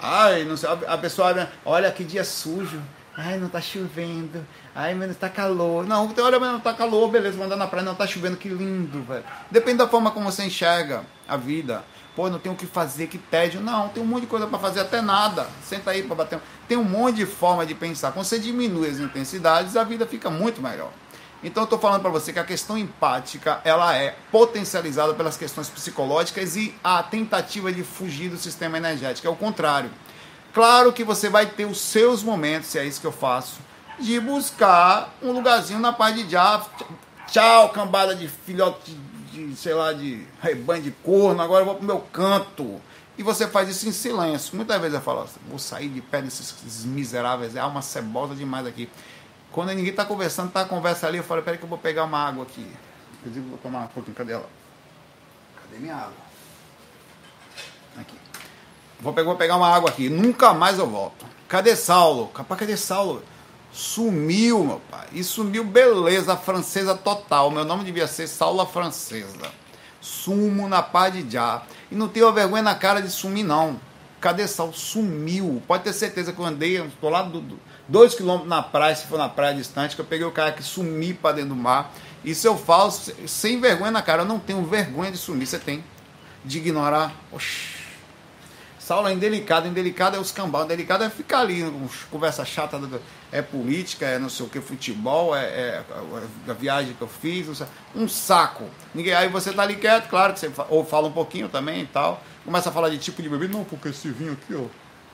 Ai, não sei, a pessoa olha que dia sujo. Ai, não tá chovendo. Ai, mas tá calor. Não, olha, mas não tá calor, beleza, vou andar na praia, não tá chovendo, que lindo, velho. Depende da forma como você enxerga a vida. Pô, não tenho o que fazer, que tédio. Não, tem um monte de coisa para fazer, até nada. Senta aí para bater. Tem um monte de forma de pensar. Quando você diminui as intensidades, a vida fica muito melhor. Então eu estou falando para você que a questão empática ela é potencializada pelas questões psicológicas e a tentativa de fugir do sistema energético é o contrário. Claro que você vai ter os seus momentos, se é isso que eu faço, de buscar um lugarzinho na paz de já. Tchau, cambada de filhote de, de, sei lá, de rebanho de corno, agora eu vou pro meu canto. E você faz isso em silêncio. Muitas vezes eu falo, vou sair de pé desses miseráveis, é alma cebosa demais aqui. Quando ninguém está conversando, tá a conversa ali, eu falo, peraí que eu vou pegar uma água aqui. Inclusive, vou tomar um pouquinho, cadê ela? Cadê minha água? Aqui. Vou pegar, vou pegar uma água aqui, nunca mais eu volto. Cadê Saulo? Capaz, cadê Saulo? Sumiu, meu pai. E sumiu, beleza, francesa total. Meu nome devia ser Saula Francesa. Sumo na paz de já. E não tenho vergonha na cara de sumir, não. Cadê Saulo? Sumiu. Pode ter certeza que eu andei, estou lá do, do dois quilômetros na praia, se for na praia distante, que eu peguei o cara que sumi para dentro do mar. Isso eu falo sem vergonha na cara. Eu não tenho vergonha de sumir. Você tem? De ignorar? Oxi. Saulo é indelicado, indelicado é os cambal, indelicado é ficar ali, conversa chata, é política, é não sei o que, futebol, é, é, é a viagem que eu fiz, um saco. Ninguém, aí você tá ali quieto, claro que você ou fala um pouquinho também e tal, começa a falar de tipo de bebida, não, porque esse vinho aqui, ó,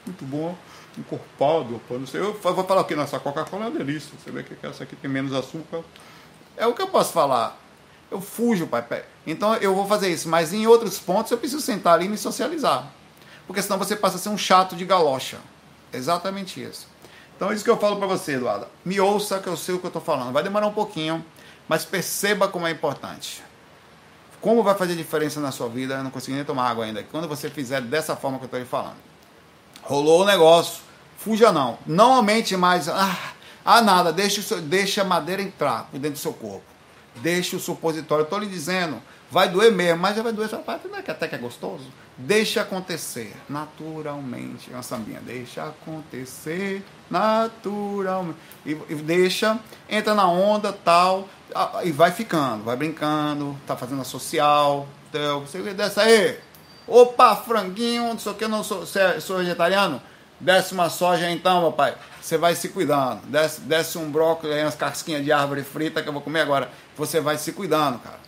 muito bom, encorpado, pô, não sei. Eu vou falar aqui, nossa Coca-Cola é uma delícia. Você vê que essa aqui tem menos açúcar. É o que eu posso falar. Eu fujo, pai. Então eu vou fazer isso. Mas em outros pontos eu preciso sentar ali e me socializar. Porque senão você passa a ser um chato de galocha. Exatamente isso. Então é isso que eu falo para você, Eduardo. Me ouça que eu sei o que eu estou falando. Vai demorar um pouquinho, mas perceba como é importante. Como vai fazer diferença na sua vida? Eu não consegui nem tomar água ainda. Quando você fizer dessa forma que eu estou lhe falando. Rolou o negócio. Fuja não. Não aumente mais. Ah, ah nada. Deixa, deixa a madeira entrar por dentro do seu corpo. Deixa o supositório. Estou lhe dizendo. Vai doer mesmo, mas já vai doer essa parte, não é que até que é gostoso? Deixa acontecer naturalmente. Uma sambinha. Deixa acontecer naturalmente. E, e, deixa, entra na onda tal. E vai ficando, vai brincando, tá fazendo a social. Então, você desce aí. Opa, franguinho, não sei o que, não sou, é, sou vegetariano. Desce uma soja então, meu pai. Você vai se cuidando. Desce, desce um brócolis aí, umas casquinhas de árvore frita que eu vou comer agora. Você vai se cuidando, cara.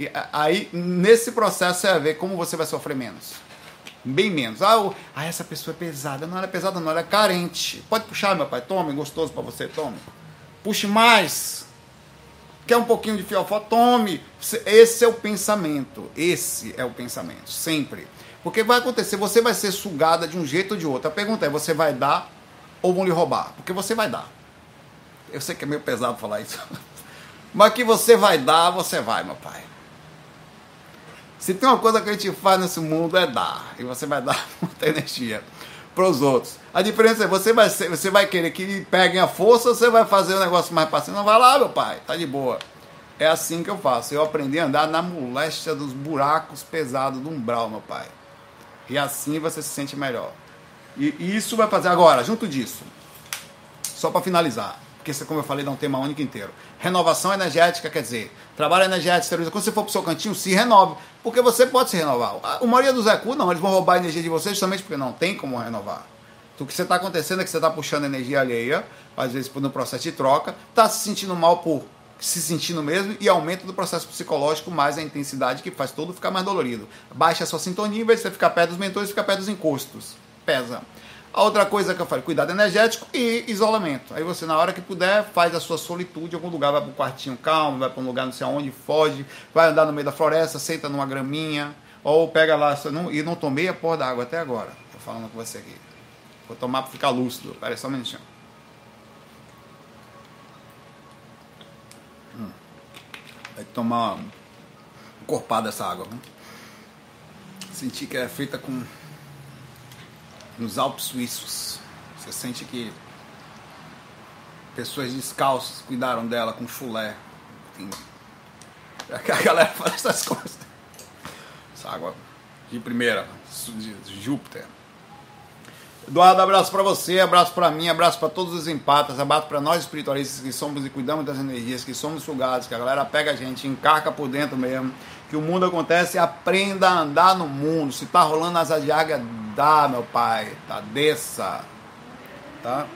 E aí, nesse processo, você vai ver como você vai sofrer menos. Bem menos. Ah, o, ah, essa pessoa é pesada. Não, ela é pesada, não, ela é carente. Pode puxar, meu pai. Tome, gostoso para você, tome. Puxe mais. Quer um pouquinho de fiofó? Tome. Esse é o pensamento. Esse é o pensamento. Sempre. Porque vai acontecer, você vai ser sugada de um jeito ou de outro. A pergunta é: você vai dar ou vão lhe roubar? Porque você vai dar. Eu sei que é meio pesado falar isso. [LAUGHS] Mas que você vai dar, você vai, meu pai. Se tem uma coisa que a gente faz nesse mundo é dar. E você vai dar [LAUGHS] muita energia para os outros. A diferença é você vai, ser, você vai querer que peguem a força você vai fazer o negócio mais passivo. Não vai lá, meu pai, tá de boa. É assim que eu faço. Eu aprendi a andar na moléstia dos buracos pesados do umbral, meu pai. E assim você se sente melhor. E, e isso vai fazer agora, junto disso. Só para finalizar, porque como eu falei, dá um tema único inteiro. Renovação energética, quer dizer, trabalho energético, quando você for para o seu cantinho, se renove. Porque você pode se renovar. A maioria dos Zecu, não, eles vão roubar a energia de você justamente porque não tem como renovar. Então, o que você está acontecendo é que você está puxando energia alheia, às vezes no processo de troca, está se sentindo mal por se sentindo mesmo e aumento do processo psicológico mais a intensidade que faz tudo ficar mais dolorido. Baixa a sua sintonia, em vez de você ficar perto dos mentores, fica perto dos encostos. Pesa. A outra coisa que eu falei, cuidado energético e isolamento. Aí você, na hora que puder, faz a sua solitude em algum lugar, vai para um quartinho calmo, vai para um lugar não sei aonde, foge, vai andar no meio da floresta, senta numa graminha, ou pega lá, não, e não tomei a porra da água até agora. Tô falando com você aqui. Vou tomar para ficar lúcido. Pera aí, só um minutinho. Hum. Vai tomar um corpado dessa água. Viu? Senti que é feita com nos Alpes suíços. Você sente que pessoas descalças cuidaram dela com chulé. Tem... A galera faz essas coisas. Essa água de primeira, de Júpiter. Eduardo, abraço para você, abraço para mim, abraço para todos os empatas, abraço para nós espiritualistas que somos e cuidamos das energias, que somos sugados, que a galera pega a gente, encarca por dentro mesmo, que o mundo acontece, aprenda a andar no mundo. Se tá rolando asa de águia, dá, meu pai, tá, desça, tá?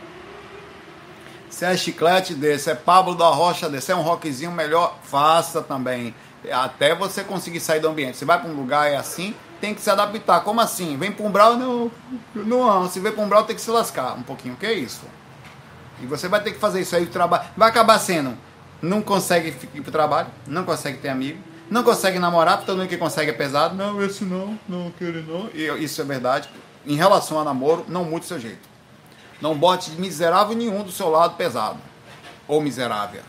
Se é chiclete desse, é Pablo da Rocha desse, é um rockzinho melhor, faça também. Até você conseguir sair do ambiente. Você vai para um lugar é assim, tem que se adaptar. Como assim? Vem para um brau, não, não. Se vem para um brau, tem que se lascar um pouquinho. Que é isso? E você vai ter que fazer isso aí, o trabalho. Vai acabar sendo. Não consegue ir para o trabalho, não consegue ter amigo, não consegue namorar, todo mundo que consegue é pesado. Não, esse não, não, aquele não. E isso é verdade. Em relação a namoro, não mude seu jeito. Não bote miserável nenhum do seu lado pesado. Ou miserável.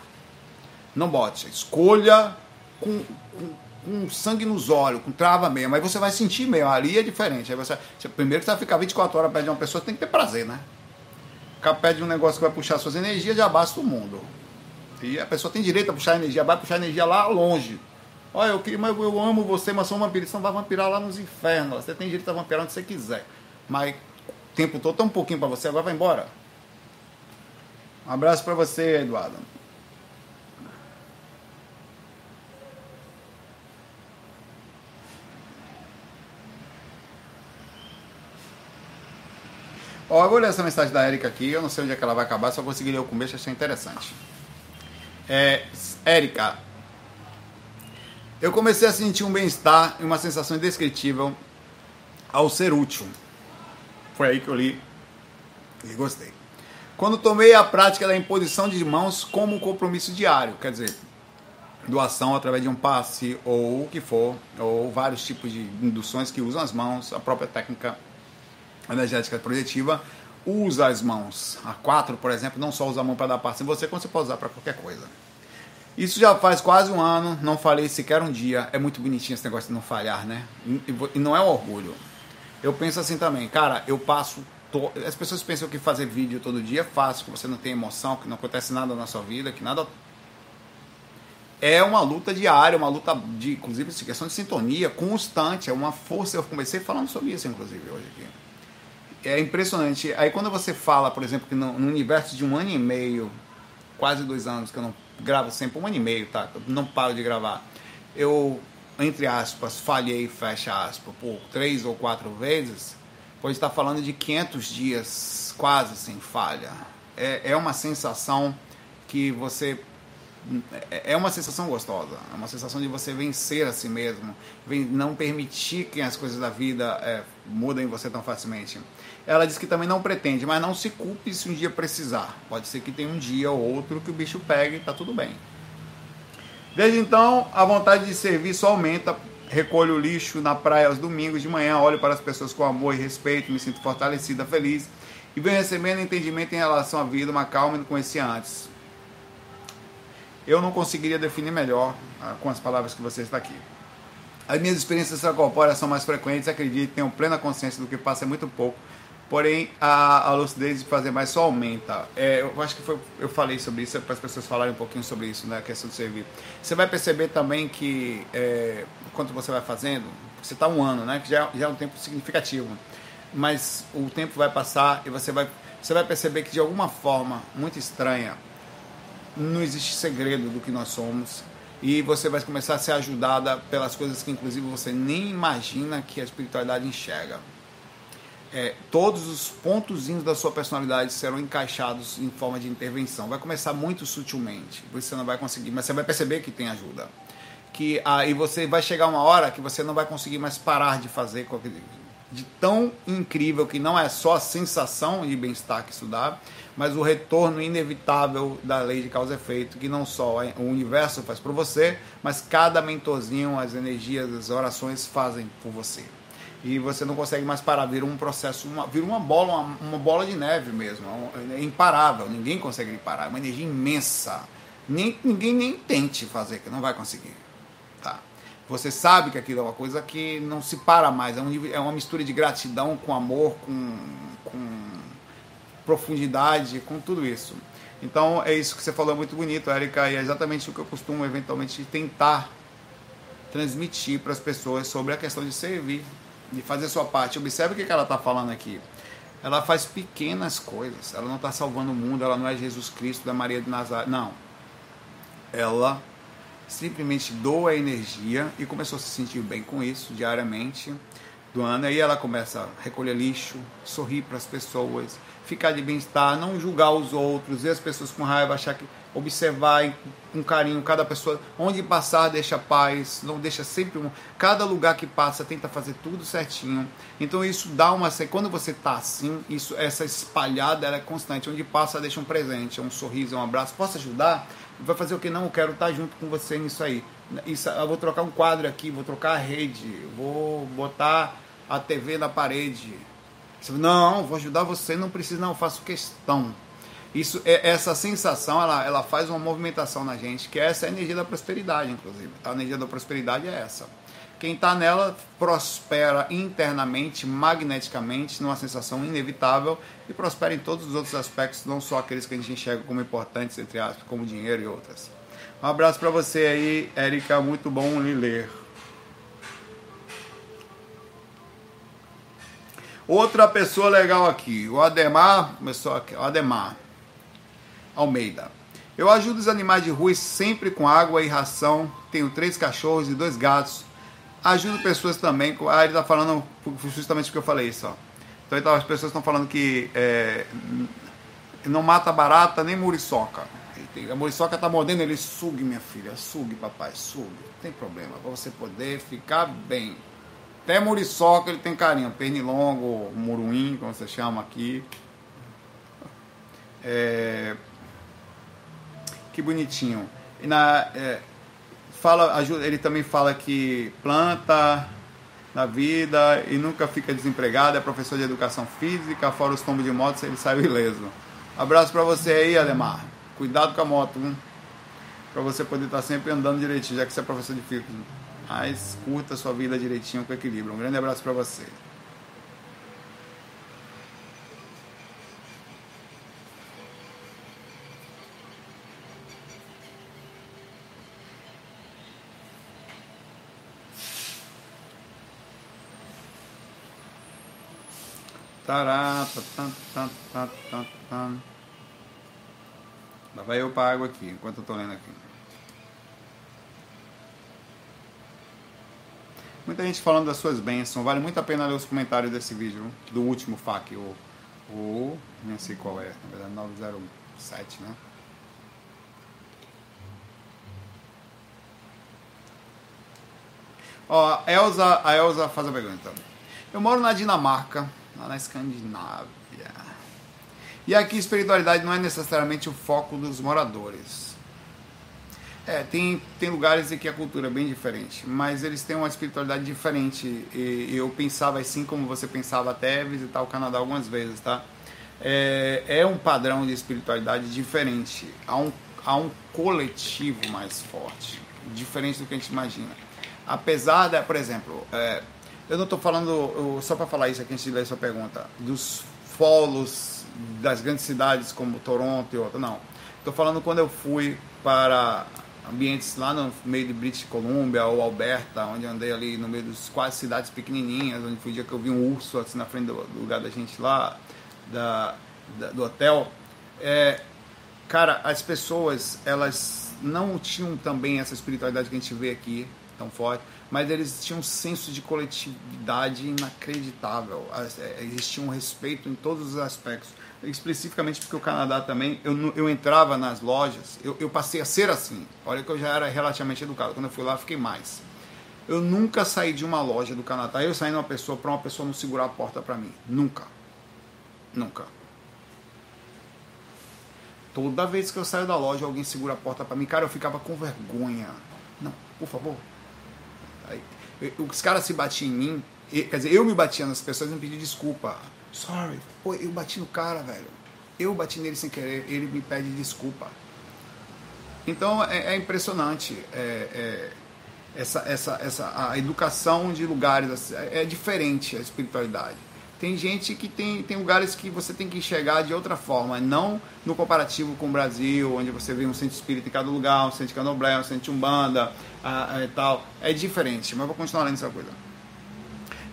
Não bote. Escolha com, com, com sangue nos olhos, com trava mesmo. Aí você vai sentir meio. Ali é diferente. Aí você, primeiro que você vai ficar 24 horas perto de uma pessoa, tem que ter prazer, né? Ficar perto de um negócio que vai puxar suas energias, já basta o mundo. E a pessoa tem direito a puxar energia, vai puxar energia lá longe. Olha, eu, mas eu amo você, mas sou um vampiro. Não vai vampirar lá nos infernos. Você tem direito a vampirar onde você quiser. Mas o tempo todo, tão um pouquinho para você, agora vai embora. Um abraço para você, Eduardo. Ó, eu vou ler essa mensagem da Erika aqui, eu não sei onde é que ela vai acabar, só consegui ler o começo, achei interessante. É, Érica, eu comecei a sentir um bem-estar e uma sensação indescritível ao ser útil. Foi aí que eu li e gostei. Quando tomei a prática da imposição de mãos como um compromisso diário, quer dizer, doação através de um passe ou o que for, ou vários tipos de induções que usam as mãos, a própria técnica energética projetiva usa as mãos. A 4, por exemplo, não só usa a mão para dar passe em você, como você pode usar para qualquer coisa. Isso já faz quase um ano, não falei sequer um dia. É muito bonitinho esse negócio de não falhar, né? E não é um orgulho. Eu penso assim também, cara, eu passo. To... As pessoas pensam que fazer vídeo todo dia é fácil, que você não tem emoção, que não acontece nada na sua vida, que nada. É uma luta diária, uma luta de, inclusive, questão de sintonia constante, é uma força. Eu comecei falando sobre isso, inclusive, hoje aqui é impressionante. Aí quando você fala, por exemplo, que no, no, universo de um ano e meio, quase dois anos, que eu não gravo sempre, um ano e meio, tá? Não paro de gravar. Eu, entre aspas, falhei, fecha aspas, por três ou quatro vezes, pode estar falando de 500 dias quase sem falha. É, é uma sensação que você é, é uma sensação gostosa, é uma sensação de você vencer a si mesmo, não permitir que as coisas da vida é, mudem você tão facilmente. Ela diz que também não pretende, mas não se culpe se um dia precisar. Pode ser que tenha um dia ou outro que o bicho pegue e tá tudo bem. Desde então, a vontade de servir só aumenta. Recolho o lixo na praia aos domingos de manhã, olho para as pessoas com amor e respeito, me sinto fortalecida, feliz e venho recebendo entendimento em relação à vida, uma calma que conhecia antes. Eu não conseguiria definir melhor ah, com as palavras que você está aqui. As minhas experiências extracorpóreas são mais frequentes, acredito, tenho plena consciência do que passa é muito pouco porém a, a lucidez de fazer mais só aumenta. É, eu acho que foi, eu falei sobre isso, para as pessoas falarem um pouquinho sobre isso, né, a questão de servir. Você vai perceber também que, é, enquanto você vai fazendo, você está um ano, né, que já, já é um tempo significativo, mas o tempo vai passar e você vai, você vai perceber que de alguma forma muito estranha, não existe segredo do que nós somos, e você vai começar a ser ajudada pelas coisas que inclusive você nem imagina que a espiritualidade enxerga é, todos os pontozinhos da sua personalidade serão encaixados em forma de intervenção. Vai começar muito sutilmente, você não vai conseguir, mas você vai perceber que tem ajuda. Que aí você vai chegar uma hora que você não vai conseguir mais parar de fazer de tão incrível que não é só a sensação de bem-estar que isso dá, mas o retorno inevitável da lei de causa e efeito, que não só o universo faz por você, mas cada mentorzinho, as energias, as orações fazem por você e você não consegue mais parar, vira um processo, uma, vira uma bola, uma, uma bola de neve mesmo, é imparável, ninguém consegue parar, é uma energia imensa. Nem, ninguém nem tente fazer, que não vai conseguir. Tá? Você sabe que aquilo é uma coisa que não se para mais, é, um, é uma mistura de gratidão com amor, com, com profundidade, com tudo isso. Então é isso que você falou, é muito bonito, Érica, e é exatamente o que eu costumo eventualmente tentar transmitir para as pessoas sobre a questão de servir de fazer sua parte. Observe o que ela está falando aqui. Ela faz pequenas coisas. Ela não está salvando o mundo. Ela não é Jesus Cristo da Maria de Nazaré. Não. Ela simplesmente doa energia e começou a se sentir bem com isso diariamente. do ano. Aí ela começa a recolher lixo, sorrir para as pessoas, ficar de bem-estar, não julgar os outros, ver as pessoas com raiva, achar que observar com carinho cada pessoa, onde passar deixa paz, não deixa sempre um, cada lugar que passa tenta fazer tudo certinho. Então isso dá uma quando você tá assim, isso essa espalhada ela é constante, onde passa deixa um presente, um sorriso, um abraço, posso ajudar? Vai fazer o que não, eu quero estar junto com você nisso aí. Isso, eu vou trocar um quadro aqui, vou trocar a rede, vou botar a TV na parede. Não, vou ajudar você, não precisa, não, eu faço questão. Isso, é, essa sensação, ela, ela faz uma movimentação na gente, que essa é a energia da prosperidade, inclusive. A energia da prosperidade é essa. Quem está nela prospera internamente, magneticamente, numa sensação inevitável e prospera em todos os outros aspectos, não só aqueles que a gente enxerga como importantes, entre aspas, como dinheiro e outras. Um abraço para você aí, Érica, muito bom lhe ler. Outra pessoa legal aqui, o Ademar, começou aqui, Ademar Almeida. Eu ajudo os animais de rua sempre com água e ração. Tenho três cachorros e dois gatos. Ajudo pessoas também. Ah, ele está falando justamente porque eu falei isso. Ó. Então tá, as pessoas estão falando que é, não mata barata nem muriçoca. A muriçoca está mordendo ele. Sugue, minha filha. Sugue, papai. Sugue. Não tem problema. Para você poder ficar bem. Até muriçoca ele tem carinho. Pernilongo, muruim, como você chama aqui. É... Que bonitinho. E na, é... fala, ele também fala que planta na vida e nunca fica desempregado, é professor de educação física, fora os tombos de moto, ele saiu ileso. Abraço para você aí, Ademar. Cuidado com a moto, viu? Para você poder estar tá sempre andando direitinho, já que você é professor de física mas curta a sua vida direitinho com equilíbrio. Um grande abraço para você. Tará, tá, tá, tá, tá, tá. Lá vai eu para água aqui, enquanto eu tô lendo aqui. Muita gente falando das suas bênçãos. Vale muito a pena ler os comentários desse vídeo, do último FAQ, o, o nem sei qual é, na verdade 907, né? Ó, a Elza, a Elza faz a pergunta. Eu moro na Dinamarca, lá na Escandinávia. E aqui espiritualidade não é necessariamente o foco dos moradores. É, tem, tem lugares em que a cultura é bem diferente, mas eles têm uma espiritualidade diferente. E, eu pensava assim como você pensava até visitar o Canadá algumas vezes, tá? É, é um padrão de espiritualidade diferente. Há um, há um coletivo mais forte, diferente do que a gente imagina. Apesar da, por exemplo, é, eu não estou falando, só para falar isso aqui antes de ler sua pergunta, dos polos das grandes cidades como Toronto e outra, não. Estou falando quando eu fui para ambientes lá no meio de British Columbia ou Alberta, onde andei ali no meio das quase cidades pequenininhas, onde foi o dia que eu vi um urso assim na frente do, do lugar da gente lá, da, da do hotel. É, cara, as pessoas, elas não tinham também essa espiritualidade que a gente vê aqui, tão forte, mas eles tinham um senso de coletividade inacreditável. É, existia um respeito em todos os aspectos especificamente porque o Canadá também, eu, eu entrava nas lojas, eu, eu passei a ser assim. Olha que eu já era relativamente educado. Quando eu fui lá, fiquei mais. Eu nunca saí de uma loja do Canadá, eu saí de uma pessoa para uma pessoa não segurar a porta para mim. Nunca. Nunca. Toda vez que eu saio da loja, alguém segura a porta para mim. Cara, eu ficava com vergonha. Não, por favor. Os caras se batiam em mim, quer dizer, eu me batia nas pessoas e me pedi desculpa. Sorry. Pô, eu bati no cara, velho. Eu bati nele sem querer. Ele me pede desculpa. Então é, é impressionante. É, é, essa, essa, essa, a educação de lugares é, é diferente a espiritualidade. Tem gente que tem, tem lugares que você tem que enxergar de outra forma, não no comparativo com o Brasil, onde você vê um centro espírita em cada lugar, um centro de candomblé, um centro de umbanda e tal. É diferente, mas vou continuar lendo essa coisa.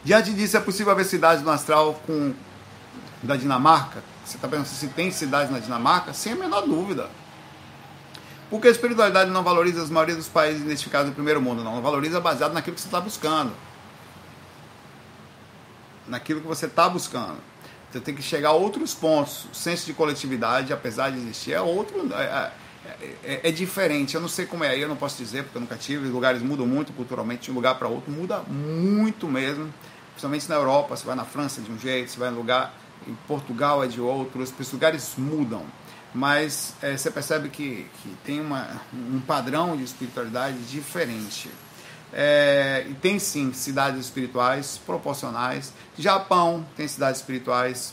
Diante disso, é possível haver cidades no astral com da Dinamarca, você está pensando se tem cidades na Dinamarca? Sem a menor dúvida. Porque a espiritualidade não valoriza as maioria dos países identificados no primeiro mundo, não. Não valoriza baseado naquilo que você está buscando. Naquilo que você está buscando. Você tem que chegar a outros pontos. O senso de coletividade, apesar de existir, é outro. É, é, é, é diferente. Eu não sei como é aí, eu não posso dizer, porque eu nunca tive. Os lugares mudam muito culturalmente, de um lugar para outro, muda muito mesmo. Principalmente na Europa, você vai na França de um jeito, você vai em lugar. Em Portugal é de outro, os lugares mudam mas é, você percebe que, que tem uma, um padrão de espiritualidade diferente. É, e tem sim cidades espirituais proporcionais. Japão tem cidades espirituais,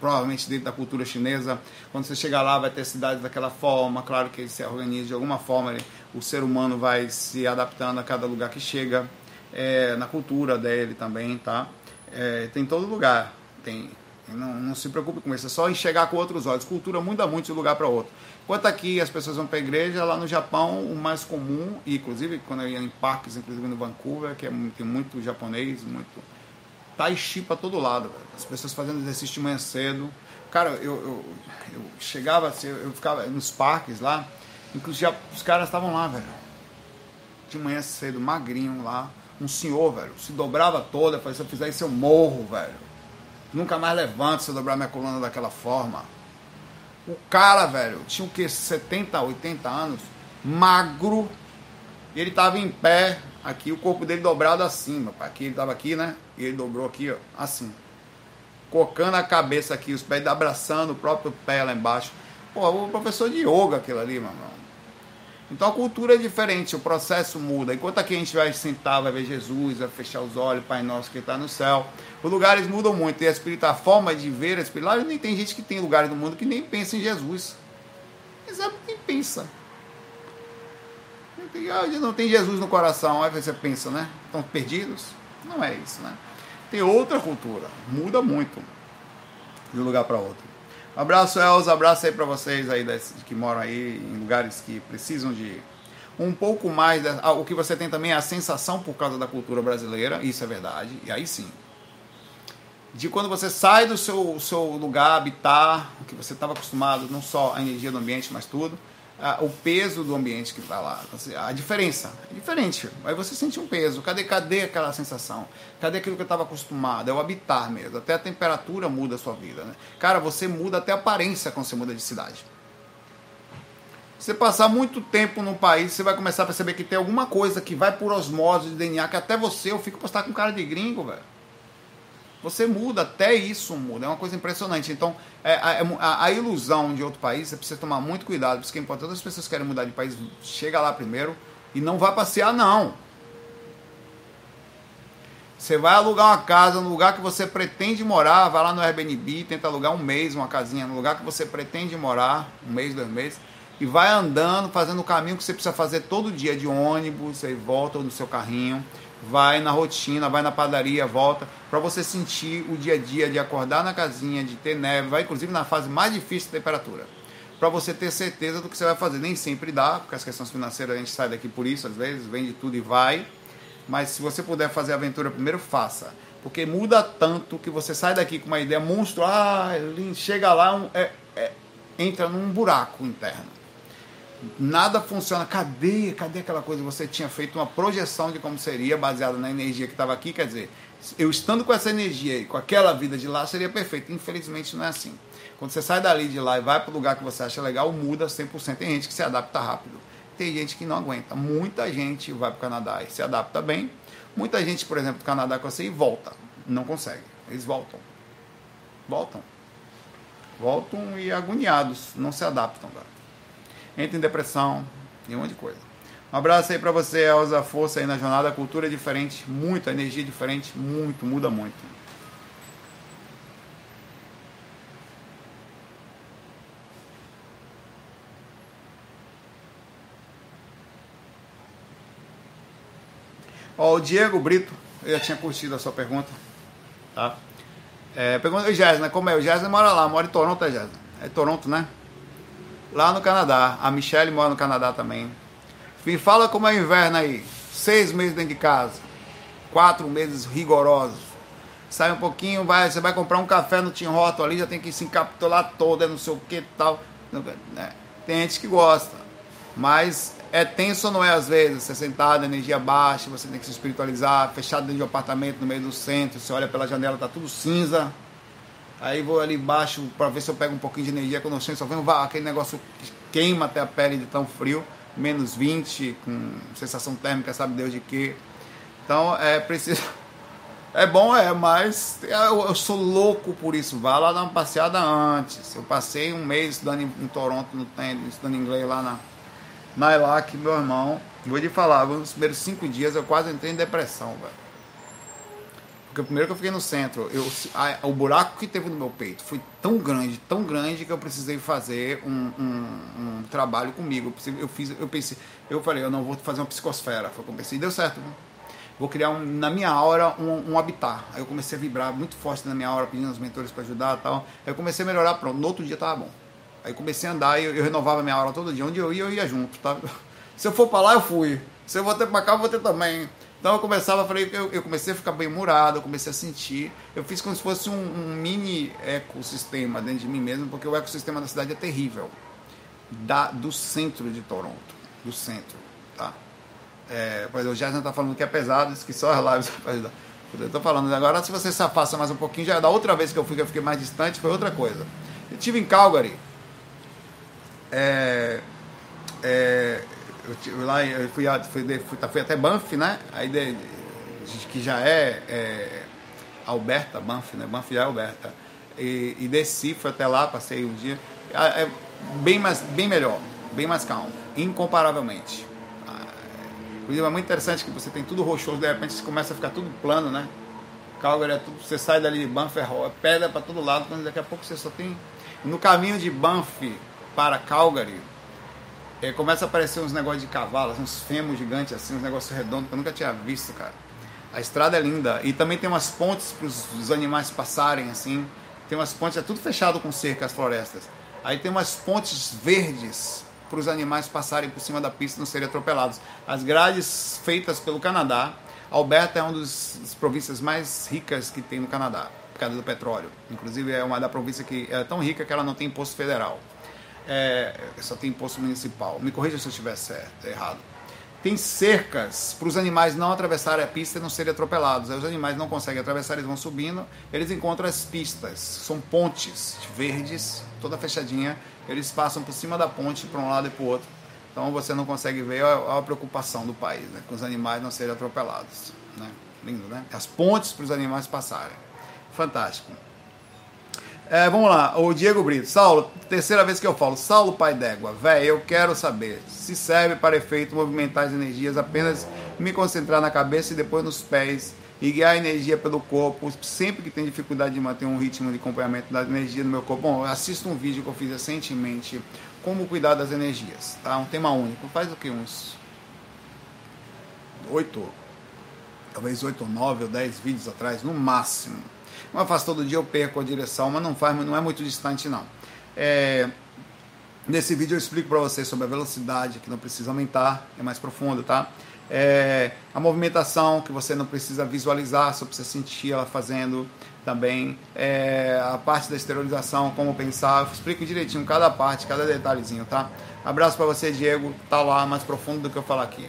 provavelmente dentro da cultura chinesa. Quando você chegar lá, vai ter cidades daquela forma. Claro que ele se organiza de alguma forma, ele, o ser humano vai se adaptando a cada lugar que chega, é, na cultura dele também, tá? É, tem todo lugar. Tem não, não, se preocupe com isso, é só enxergar com outros olhos. Cultura muda muito de lugar para outro. Enquanto aqui as pessoas vão para a igreja, lá no Japão o mais comum, e inclusive quando eu ia em parques, inclusive no Vancouver, que é, tem muito japonês, muito. Tai Chi para todo lado, velho. as pessoas fazendo exercício de manhã cedo. Cara, eu, eu, eu chegava assim, eu ficava nos parques lá, inclusive os caras estavam lá, velho. De manhã cedo, magrinho lá. Um senhor, velho, se dobrava toda, falei, se eu fizer isso eu morro, velho Nunca mais levanto se eu dobrar minha coluna daquela forma. O cara, velho, tinha o que? 70, 80 anos, magro. E ele tava em pé, aqui, o corpo dele dobrado assim, pai. Aqui ele tava aqui, né? E ele dobrou aqui, ó, assim. Cocando a cabeça aqui, os pés abraçando o próprio pé lá embaixo. Pô, o professor de yoga aquilo ali, irmão. Então a cultura é diferente, o processo muda. Enquanto aqui a gente vai sentar, vai ver Jesus, vai fechar os olhos, Pai Nosso que está no céu. Os lugares mudam muito. E a, espírito, a forma de ver a espiritualidade, nem tem gente que tem lugares no mundo que nem pensa em Jesus. Exato, nem pensa. Não tem, ah, não tem Jesus no coração. Aí você pensa, né? Estão perdidos? Não é isso, né? Tem outra cultura. Muda muito de um lugar para outro. Um abraço, Elza. Abraço aí para vocês aí que moram aí em lugares que precisam de um pouco mais. Ah, o que você tem também é a sensação por causa da cultura brasileira. Isso é verdade. E aí sim. De quando você sai do seu, seu lugar, habitar, o que você estava acostumado, não só a energia do ambiente, mas tudo o peso do ambiente que está lá. A diferença é diferente. Aí você sente um peso. Cadê, cadê aquela sensação? Cadê aquilo que eu estava acostumado? É o habitar mesmo. Até a temperatura muda a sua vida. Né? Cara, você muda até a aparência quando você muda de cidade. Você passar muito tempo no país, você vai começar a perceber que tem alguma coisa que vai por osmose de DNA, que até você, eu fico postar com cara de gringo, velho. Você muda, até isso muda. É uma coisa impressionante. Então, é, a, é, a, a, ilusão de outro país, você precisa tomar muito cuidado, porque enquanto todas as pessoas querem mudar de país, chega lá primeiro e não vai passear, não. Você vai alugar uma casa no lugar que você pretende morar, vai lá no Airbnb, tenta alugar um mês, uma casinha no lugar que você pretende morar, um mês, dois meses, e vai andando, fazendo o caminho que você precisa fazer todo dia de ônibus, aí volta no seu carrinho vai na rotina, vai na padaria, volta, para você sentir o dia a dia de acordar na casinha, de ter neve, vai inclusive na fase mais difícil de temperatura. Para você ter certeza do que você vai fazer. Nem sempre dá, porque as questões financeiras a gente sai daqui por isso, às vezes, vende tudo e vai. Mas se você puder fazer a aventura primeiro, faça. Porque muda tanto que você sai daqui com uma ideia monstro, ah, chega lá, é, é, entra num buraco interno nada funciona. Cadê? Cadê aquela coisa? Você tinha feito uma projeção de como seria, baseada na energia que estava aqui. Quer dizer, eu estando com essa energia e com aquela vida de lá, seria perfeito. Infelizmente não é assim. Quando você sai dali de lá e vai para o lugar que você acha legal, muda 100%. Tem gente que se adapta rápido. Tem gente que não aguenta. Muita gente vai para o Canadá e se adapta bem. Muita gente, por exemplo, do Canadá com você e volta. Não consegue. Eles voltam. Voltam. Voltam e agoniados. Não se adaptam, cara entra em depressão e um monte de coisa. Um abraço aí para você, Elza. Força aí na jornada. A cultura é diferente, muito, a energia é diferente, muito, muda muito. Ó, o Diego Brito, eu já tinha curtido a sua pergunta. Tá? É, pergunta o Jéssica, como é? O Jéssica mora lá, mora em Toronto, é? É Toronto, né? Lá no Canadá. A Michelle mora no Canadá também. Me fala como é o inverno aí. Seis meses dentro de casa. Quatro meses rigorosos. Sai um pouquinho, vai, você vai comprar um café no Tim Horton ali, já tem que se encapitular toda, não sei o que tal. Né? Tem gente que gosta. Mas É tenso ou não é às vezes? Você sentado, energia baixa, você tem que se espiritualizar, fechado dentro de um apartamento no meio do centro, você olha pela janela, tá tudo cinza. Aí vou ali embaixo para ver se eu pego um pouquinho de energia, quando eu sinto, só vem aquele negócio que queima até a pele de tão frio, menos 20, com sensação térmica, sabe Deus de quê. Então é preciso. [LAUGHS] É bom, é, mas eu, eu, sou louco por isso. Vá lá dar uma passeada antes. Eu passei um mês estudando em, em Toronto, no, estudando inglês lá na, na ELAC, meu irmão. Vou te falar, nos primeiros cinco dias eu quase entrei em depressão, velho. Porque primeiro que eu fiquei no centro, eu, a, o buraco que teve no meu peito foi tão grande, tão grande que eu precisei fazer um, um, um trabalho comigo. Eu, fiz, eu pensei, eu falei, eu não vou fazer uma psicosfera. Foi o eu pensei, deu certo. Vou criar um, na minha aura um, um habitat. Aí eu comecei a vibrar muito forte na minha aura, pedindo aos mentores para ajudar e tal. Aí eu comecei a melhorar, pronto. No outro dia tava bom. Aí comecei a andar e eu, eu renovava minha aura todo dia. Onde eu ia, eu ia junto, tá? [LAUGHS] Se eu for para lá, eu fui. Se eu vou ter cá, eu vou ter também. Então eu começava, falei, eu, eu comecei a ficar bem murado, eu comecei a sentir. Eu fiz como se fosse um, um mini ecossistema dentro de mim mesmo, porque o ecossistema da cidade é terrível. Da, do centro de Toronto. Do centro, tá? É, pois o Jason está falando que é pesado, que só as lives para ajudar. Eu estou falando agora, se você se afasta mais um pouquinho, já da outra vez que eu fui, que eu fiquei mais distante, foi outra coisa. Eu tive em Calgary. É, é, eu lá, eu fui, fui, fui, fui, até Banff, né? Aí de, que já é, é, Alberta, Banff, né? Banff já é Alberta. E, e desci, fui até lá, passei um dia. É, é bem, mais, bem melhor, bem mais calmo, incomparavelmente. Inclusive é muito interessante que você tem tudo rochoso, de repente começa a ficar tudo plano, né? Calgary é tudo, você sai dali de Banff, é, é pedra para todo lado, quando daqui a pouco você só tem. No caminho de Banff para Calgary, é, começa a aparecer uns negócios de cavalos, uns femos gigantes assim, uns negócios redondos que eu nunca tinha visto, cara. A estrada é linda e também tem umas pontes para os animais passarem assim. Tem umas pontes, é tudo fechado com cerca as florestas. Aí tem umas pontes verdes para os animais passarem por cima da pista e não serem atropelados. As grades feitas pelo Canadá, Alberta é uma das províncias mais ricas que tem no Canadá, por causa do petróleo. Inclusive é uma da província que é tão rica que ela não tem imposto federal. É, só tem imposto municipal. Me corrija se eu estiver certo, errado. Tem cercas para os animais não atravessarem a pista e não serem atropelados. Aí os animais não conseguem atravessar, eles vão subindo, eles encontram as pistas. São pontes verdes, toda fechadinha, eles passam por cima da ponte para um lado e para o outro. Então você não consegue ver a, a preocupação do país, né? com os animais não serem atropelados. Né? Lindo, né? As pontes para os animais passarem. Fantástico. É, vamos lá, o Diego Brito. Saulo, terceira vez que eu falo. Saulo Pai d'Égua, velho, eu quero saber se serve para efeito movimentar as energias, apenas me concentrar na cabeça e depois nos pés e guiar a energia pelo corpo, sempre que tem dificuldade de manter um ritmo de acompanhamento da energia no meu corpo. Bom, assista um vídeo que eu fiz recentemente, como cuidar das energias, tá? Um tema único. Faz o que? Uns oito, talvez oito nove ou dez vídeos atrás, no máximo. Não faz todo dia, eu perco a direção, mas não faz, não é muito distante não. É, nesse vídeo eu explico para vocês sobre a velocidade, que não precisa aumentar, é mais profundo, tá? É, a movimentação que você não precisa visualizar, só precisa sentir ela fazendo também. É, a parte da esterilização, como pensar. Eu explico direitinho cada parte, cada detalhezinho, tá? Abraço para você, Diego. Tá lá mais profundo do que eu falar aqui.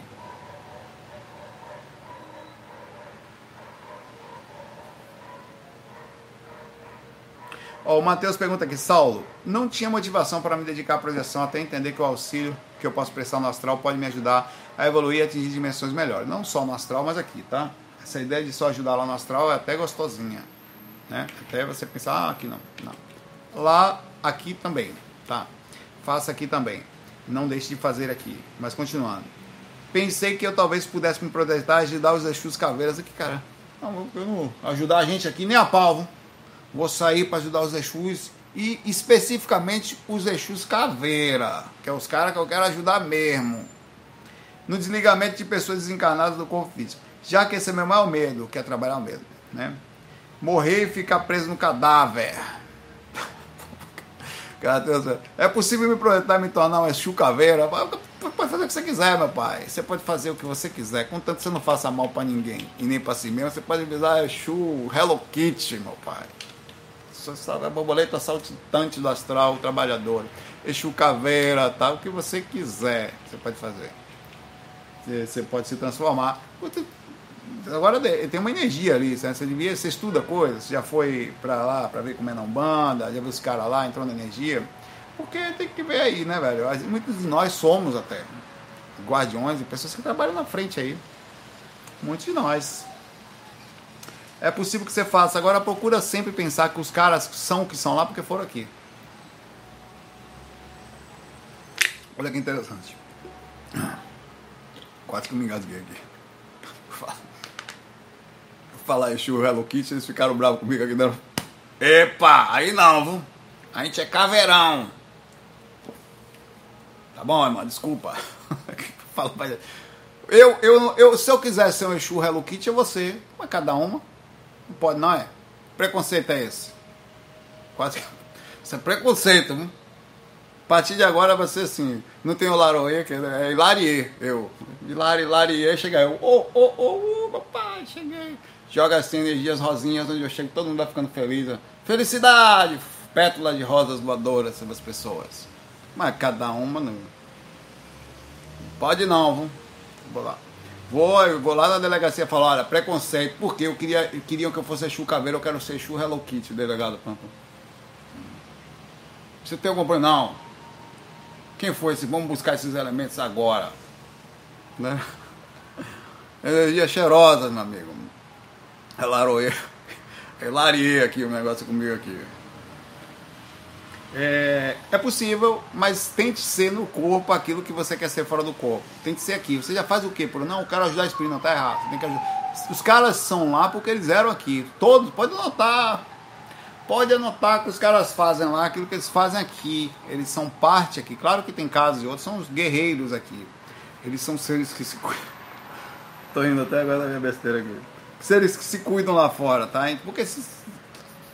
Ó, o Matheus pergunta aqui, Saulo, não tinha motivação para me dedicar à projeção até entender que o auxílio que eu posso prestar no astral pode me ajudar a evoluir e atingir dimensões melhores. Não só no astral, mas aqui, tá? Essa ideia de só ajudar lá no astral é até gostosinha. Né? Até você pensar, ah, aqui não. Não. Lá, aqui também, tá? Faça aqui também. Não deixe de fazer aqui. Mas continuando. Pensei que eu talvez pudesse me projetar e ajudar os Exus Caveiras aqui, cara. Não, eu não ajudar a gente aqui nem a pau. Vou sair para ajudar os Exus e especificamente os Exus Caveira, que é os caras que eu quero ajudar mesmo no desligamento de pessoas desencarnadas do corpo físico. Já que esse é meu maior medo, que é trabalhar mesmo, né? Morrer e ficar preso no cadáver. [LAUGHS] É possível me projetar me tornar uma chucaveira? Pode fazer o que você quiser, meu pai. Você pode fazer o que você quiser, contanto que você não faça mal para ninguém e nem para si mesmo. Você pode avisar Exu Hello Kitty, meu pai. A borboleta saltitante do astral, o trabalhador. Exu caveira, tá? O que você quiser, você pode fazer. Você pode se transformar. Agora tem uma energia ali, né? você devia, você estuda coisas, já foi para lá para ver como é não banda, já viu os caras lá entrando na energia. Porque tem que ver aí, né, velho? Muitos de nós somos até guardiões e pessoas que trabalham na frente aí. Muitos de nós. É possível que você faça. Agora procura sempre pensar que os caras são o que são lá porque foram aqui. Olha que interessante. Quase que eu me engasguei aqui. Falar Exu Hello Kitty, eles ficaram bravos comigo aqui dentro. Epa, aí não, viu? A gente é caveirão. Tá bom, irmão, desculpa. [LAUGHS] Fala pra eu, eu, eu, se eu quiser ser um Exu Hello Kitty, é você. Mas cada uma. Não pode, não é? Preconceito é esse. Quase. Isso é preconceito, viu? A partir de agora vai ser assim. Não tem o Laroê, que é Hilarie. Eu. Hilari, Hilarie, chega eu. Ô, ô, ô, papai, cheguei. Joga assim energias rosinhas, onde eu chego, todo mundo vai ficando feliz. Felicidade! Pétala de rosas voadoras sobre as pessoas. Mas cada uma não. Pode não, viu? Vou lá. Vou, vou lá na delegacia falar, olha, preconceito, porque eu queria, queriam que eu fosse Exu Caveira, eu quero ser Exu Hello Kitty, delegado Você tem algum problema? Não. Quem foi esse? Vamos buscar esses elementos agora. Né? Energia cheirosa, meu amigo. Elaroê. Elarie aqui o negócio comigo aqui. É, é possível, mas tente ser no corpo aquilo que você quer ser fora do corpo. Tente ser aqui. Você já faz o quê? Por não, eu quero ajudar a espírito, não tá errado. Tem que ajudar. Os caras são lá porque eles eram aqui. Todos, pode anotar. Pode anotar que os caras fazem lá aquilo que eles fazem aqui. Eles são parte aqui. Claro que tem casos e outros, são os guerreiros aqui. Eles são seres que se cuidam. [LAUGHS] Tô indo até agora da minha besteira aqui. Seres que se cuidam lá fora, tá? Porque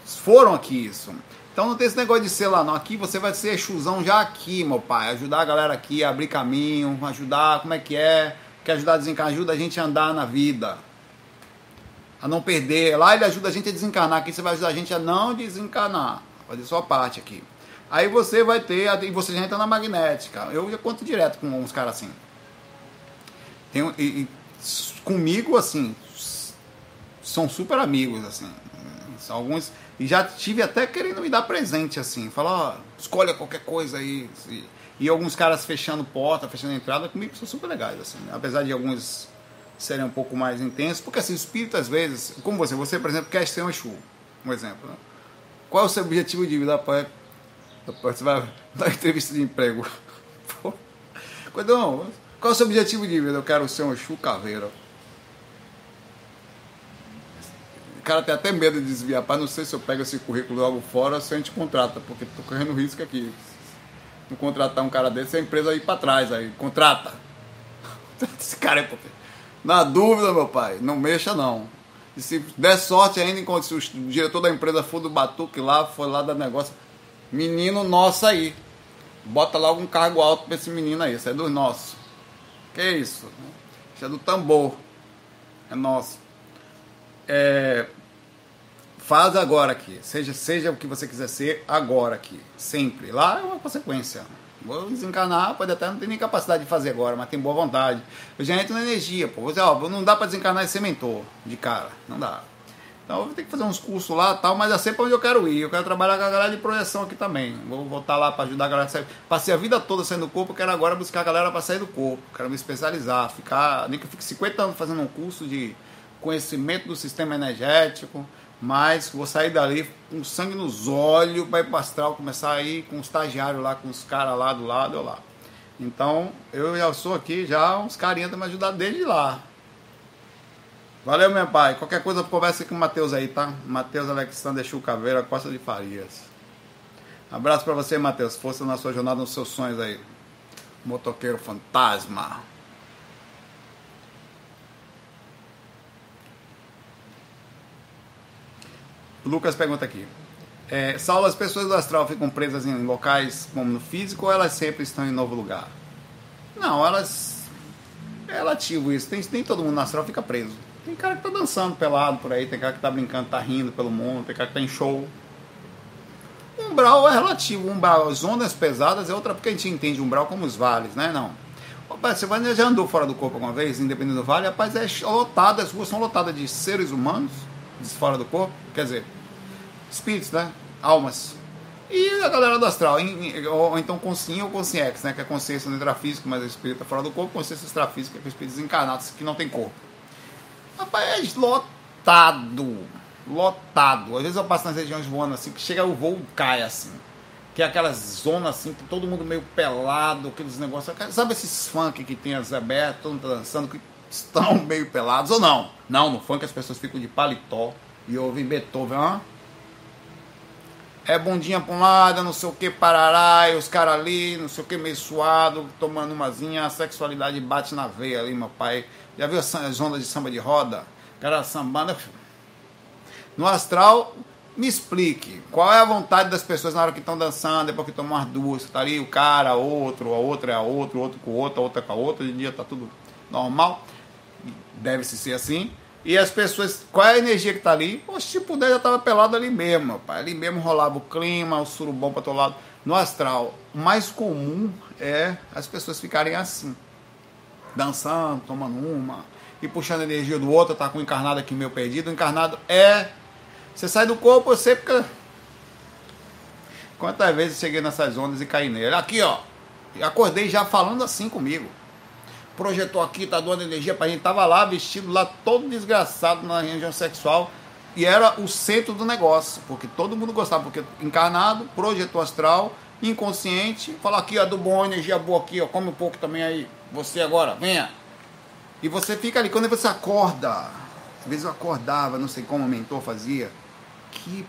foram aqui isso. Então não tem esse negócio de ser lá, não. Aqui você vai ser chuzão já aqui, meu pai. Ajudar a galera aqui a abrir caminho, ajudar, como é que é? Quer ajudar a desencarnar? Ajuda a gente a andar na vida. A não perder. Lá ele ajuda a gente a desencarnar. Aqui você vai ajudar a gente a não desencarnar. Fazer sua parte aqui. Aí você vai ter, e você já entra na magnética. Eu já conto direto com uns caras assim. Tem, e, e, comigo, assim, são super amigos, assim. São alguns e já tive até querendo me dar presente, assim. Falar, ó, escolha qualquer coisa aí. E, e alguns caras fechando porta, fechando entrada, comigo são super legais, assim. Apesar de alguns serem um pouco mais intensos. Porque, assim, o espírito, às vezes... Como você, você, por exemplo, quer ser um Exu. Um exemplo, né? Qual é o seu objetivo de vida? Rapaz, você vai dar entrevista de emprego. [LAUGHS] Não, qual é o seu objetivo de vida? Eu quero ser um Exu caveira. Cara tem até medo de desviar. Para não sei se eu pego esse currículo logo fora ou se a gente contrata, porque estou correndo risco aqui. Não contratar um cara desse, a empresa aí para trás, aí contrata. [LAUGHS] Esse cara é porque. Na dúvida, meu pai, não mexa não. E se der sorte ainda, enquanto o diretor da empresa for do Batuque lá, foi lá dar negócio. Menino nosso aí. Bota logo um cargo alto pra esse menino aí. Isso é dos nossos. Que isso? Isso é do tambor. É nosso é, faz agora aqui. Seja, seja o que você quiser ser agora aqui. Sempre. Lá é uma consequência. Vou desencarnar, pode até não ter nem capacidade de fazer agora, mas tem boa vontade. Eu já entro na energia, pô. Você, ó, não dá para desencarnar e ser mentor de cara. Não dá. Então eu vou ter que fazer uns cursos lá tal, mas é sempre onde eu quero ir. Eu quero trabalhar com a galera de projeção aqui também. Vou voltar lá para ajudar a galera a sair. Passei a vida toda saindo do corpo, eu quero agora buscar a galera para sair do corpo. Quero me especializar, ficar. Nem que eu fique 50 anos fazendo um curso de conhecimento do sistema energético, mas vou sair dali com sangue nos olhos para ir para astral, começar a ir com o estagiário lá, com os caras lá do lado, eu lá. Então, eu já sou aqui, já uns carinhas estão me ajudando desde lá. Valeu, meu pai. Qualquer coisa, conversa com o Matheus aí, tá? Matheus Alexandre Chucaveira, Costa de Farias. Abraço para você, Matheus. Força na sua jornada, nos seus sonhos aí. Motoqueiro fantasma. Lucas pergunta aqui. É, Saulo, as pessoas do astral ficam presas em locais como no físico ou elas sempre estão em novo lugar? Não, elas. É relativo isso. Tem, nem todo mundo no astral fica preso. Tem cara que tá dançando pelado por aí, tem cara que tá brincando, tá rindo pelo mundo, tem cara que tá em show. Umbral é relativo. Umbral, as ondas pesadas é outra, porque a gente entende umbral como os vales, né? Não. Rapaz, você já andou fora do corpo alguma vez, independente do vale? Rapaz, é lotado, as ruas são lotadas de seres humanos fora do corpo, quer dizer, espíritos, né? Almas. E a galera do astral, ou, então consciência ou consciex, né? Que é consciência no intrafísico, mas o espírito é fora do corpo, consciência extrafísica, que é espíritos encarnados que não tem corpo. Rapaz, é lotado. Lotado. Às vezes eu passo nas regiões voando assim, que chega o voo cai assim. Que é aquelas zonas assim, que todo mundo meio pelado, aqueles negócios. Sabe esses funk que tem as abertas, todo mundo dançando, que estão [LAUGHS] meio pelados ou não? Não, no funk as pessoas ficam de paletó e ouvem Beethoven, ó. É bundinha pra um lado, não sei o que, parará, e os caras ali, não sei o que, meio suado, tomando umazinha, a sexualidade bate na veia ali, meu pai. Já viu as ondas de samba de roda? Cara sambando. No astral, me explique, qual é a vontade das pessoas na hora que estão dançando, depois que tomam as duas, tá ali o cara, outro, a outra é a outra, outro com o outro, a outra com a outra, em dia tá tudo normal, deve-se ser assim. E as pessoas, qual é a energia que tá ali? Poxa, se puder, já tava pelado ali mesmo, pai. Ali mesmo rolava o clima, o surubom para todo lado. No astral, o mais comum é as pessoas ficarem assim, dançando, tomando uma, e puxando a energia do outro, tá com o encarnado aqui meio perdido. O encarnado é você sai do corpo, você fica. Quantas vezes cheguei nessas ondas e caí nele? Aqui, ó. Acordei já falando assim comigo. Projetou aqui, tá doando energia pra gente. Tava lá, vestido lá, todo desgraçado na região sexual. E era o centro do negócio. Porque todo mundo gostava. Porque encarnado, projetou astral, inconsciente. Fala aqui, ó, do bom, energia boa aqui, ó. Come um pouco também aí. Você agora, venha. E você fica ali. Quando você acorda, às vezes eu acordava, não sei como o mentor fazia que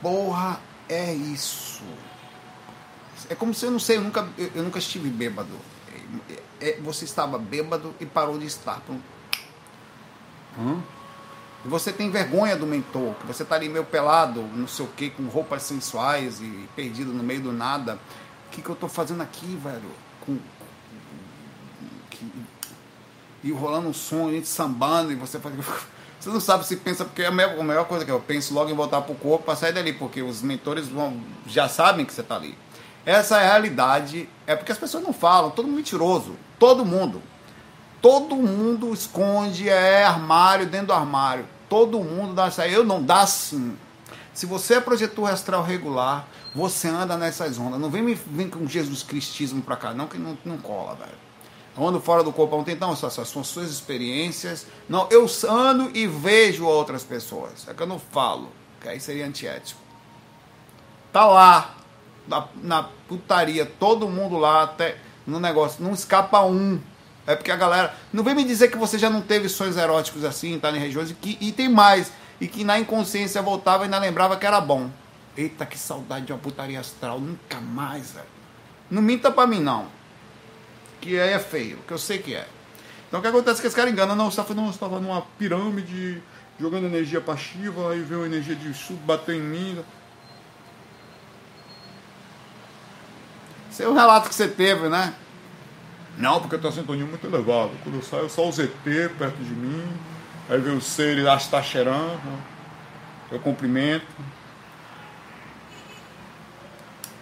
porra é isso? É como se eu não sei, eu nunca, eu, eu nunca estive bêbado. É, é, você estava bêbado e parou de estar. Hum? Você tem vergonha do mentor, que você está ali meio pelado, não sei o que, com roupas sensuais e perdido no meio do nada. O que, que eu estou fazendo aqui, velho? Com, que, e rolando um som, a gente sambando, e você faz. [LAUGHS] Você não sabe se pensa, porque a melhor, a melhor coisa que eu penso logo em voltar para o corpo para sair dali, porque os mentores vão, já sabem que você está ali. Essa é a realidade, é porque as pessoas não falam, todo mundo mentiroso, todo mundo. Todo mundo esconde, é armário dentro do armário. Todo mundo dá isso aí. Eu não dá sim. Se você é projetor astral regular, você anda nessas ondas. Não vem me vem com Jesus Cristismo pra cá, não, que não, não cola, velho ando fora do corpo tempo, não, essas são suas experiências. Não, eu ando e vejo outras pessoas. É que eu não falo, que aí seria antiético. Tá lá, na, na putaria, todo mundo lá, até no negócio, não escapa um. É porque a galera. Não vem me dizer que você já não teve sonhos eróticos assim, tá em regiões, e, que, e tem mais. E que na inconsciência voltava e ainda lembrava que era bom. Eita, que saudade de uma putaria astral. Nunca mais, velho. Não minta pra mim, não que aí é feio, que eu sei que é. Então o que acontece é que esse cara engana, não, você estava numa pirâmide, jogando energia passiva, aí veio a energia de sul, bateu em mim. Esse é o relato que você teve, né? Não, porque eu tenho a sintonia muito elevada. Quando eu saio, só o ZT perto de mim. Aí vem o ser, acha que está cheirando. Eu cumprimento.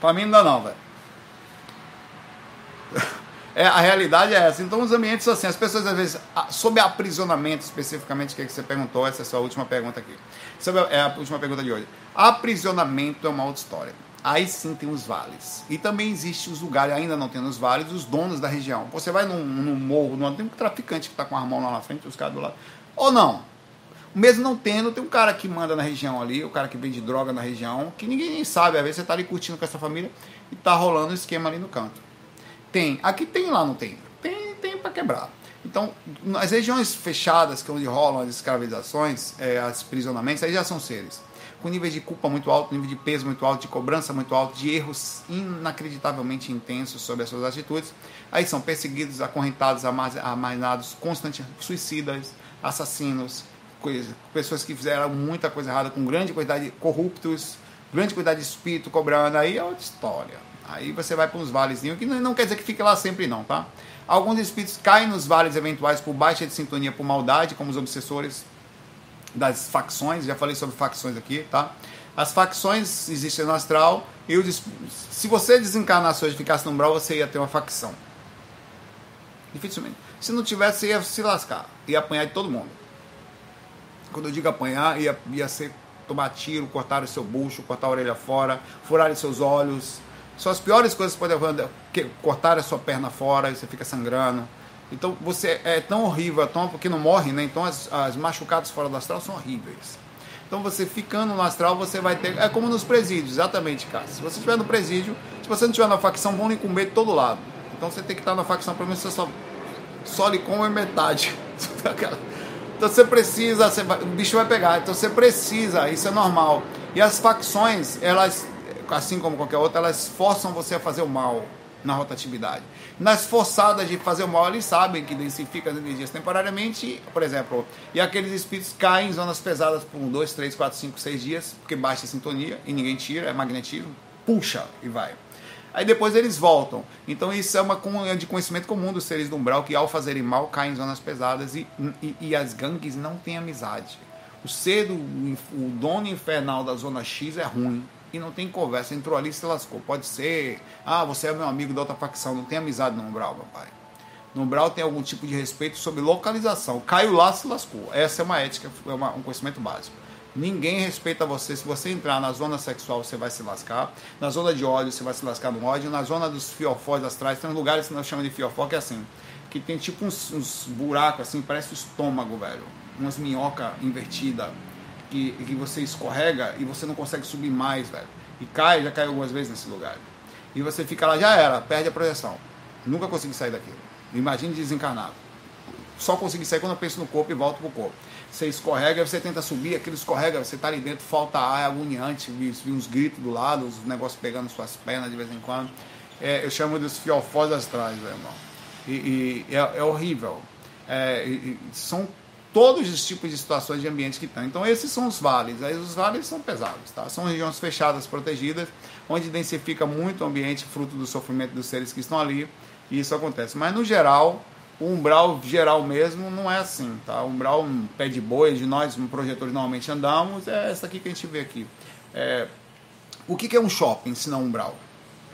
Pra mim não dá não, velho. [LAUGHS] É, a realidade é essa. Então, os ambientes assim, as pessoas às vezes, sobre aprisionamento especificamente, que, é que você perguntou, essa é a sua última pergunta aqui. Sobre, é a última pergunta de hoje. Aprisionamento é uma outra história. Aí sim tem os vales. E também existe os lugares, ainda não tem nos vales, os donos da região. Você vai num, num morro, num, tem um traficante que está com a mão lá na frente, os caras do lado. Ou não. Mesmo não tendo, tem um cara que manda na região ali, o cara que vende droga na região, que ninguém sabe. Às vezes você está ali curtindo com essa família e tá rolando um esquema ali no canto. Tem. Aqui tem, lá não tem. Tem, tem para quebrar. Então, nas regiões fechadas, que é onde rolam as escravizações, é, as prisionamentos, aí já são seres com níveis de culpa muito alto, nível de peso muito alto, de cobrança muito alto, de erros inacreditavelmente intensos sobre as suas atitudes. Aí são perseguidos, acorrentados, amarinados, constantes, suicidas, assassinos, pessoas que fizeram muita coisa errada, com grande quantidade de corruptos, grande quantidade de espírito cobrando. Aí é outra história. Aí você vai para uns valezinhos, que não quer dizer que fique lá sempre não, tá? Alguns espíritos caem nos vales eventuais por baixa de sintonia, por maldade, como os obsessores das facções, já falei sobre facções aqui, tá? As facções existem no astral, e se você desencarnasse hoje e ficasse no umbral, você ia ter uma facção. Dificilmente. Se não tivesse, você ia se lascar. Ia apanhar de todo mundo. Quando eu digo apanhar, ia, ia ser tomar tiro, cortar o seu bucho, cortar a orelha fora, furar os seus olhos. São as piores coisas que podem acontecer. Cortar a sua perna fora e você fica sangrando. Então você é tão horrível, é tão porque não morre, né? Então as, as machucadas fora do astral são horríveis. Então você ficando no astral, você vai ter. É como nos presídios, exatamente, cara. Se você estiver no presídio, se você não estiver na facção, vão lhe comer de todo lado. Então você tem que estar na facção, pelo menos você só, só lhe come metade. [LAUGHS] Então você precisa, você vai, o bicho vai pegar. Então você precisa, isso é normal. E as facções, elas, assim como qualquer outra, elas forçam você a fazer o mal na rotatividade. Nas forçadas de fazer o mal, eles sabem que densifica as energias temporariamente, por exemplo, e aqueles espíritos caem em zonas pesadas por um, dois, três, quatro, cinco, seis dias, porque baixa a sintonia e ninguém tira, é magnetismo, puxa e vai. Aí depois eles voltam. Então isso é uma é de conhecimento comum dos seres do umbral que ao fazerem mal caem em zonas pesadas e, e, e as gangues não têm amizade. O ser do o dono infernal da zona X é ruim e não tem conversa. Entrou ali e se lascou. Pode ser, ah, você é meu amigo da outra facção, não tem amizade no umbral, meu pai. No umbral tem algum tipo de respeito sobre localização. Caiu lá, se lascou. Essa é uma ética, é uma, um conhecimento básico. Ninguém respeita você. Se você entrar na zona sexual, você vai se lascar. Na zona de ódio, você vai se lascar no ódio. Na zona dos fiofós astrais, tem lugares que nós chamamos de fiofó, que é assim. Que tem tipo uns, uns buracos assim, parece o estômago, velho. Umas minhoca invertida. Que, que você escorrega e você não consegue subir mais, velho. E cai, já caiu algumas vezes nesse lugar. E você fica lá, já era, perde a projeção. Nunca consegui sair daquilo. Imagine desencarnado. Só consegui sair quando eu penso no corpo e volto pro corpo você escorrega, você tenta subir, aquilo escorrega, você tá ali dentro, falta ar, é agoniante, vi, uns gritos do lado, os negócios pegando suas pernas de vez em quando. É, eu chamo dos fiofós astrais, né, irmão. E, e é, é, horrível. É, e, são todos os tipos de situações de ambiente que tem. Então esses são os vales. Aí os vales são pesados, tá? São regiões fechadas, protegidas, onde densifica muito o ambiente, fruto do sofrimento dos seres que estão ali. E isso acontece. Mas no geral, o umbral geral mesmo não é assim, tá? O umbral, um pé de boi, de nós, projetores normalmente andamos, é essa aqui que a gente vê aqui. É, o que, que é um shopping, se não umbral?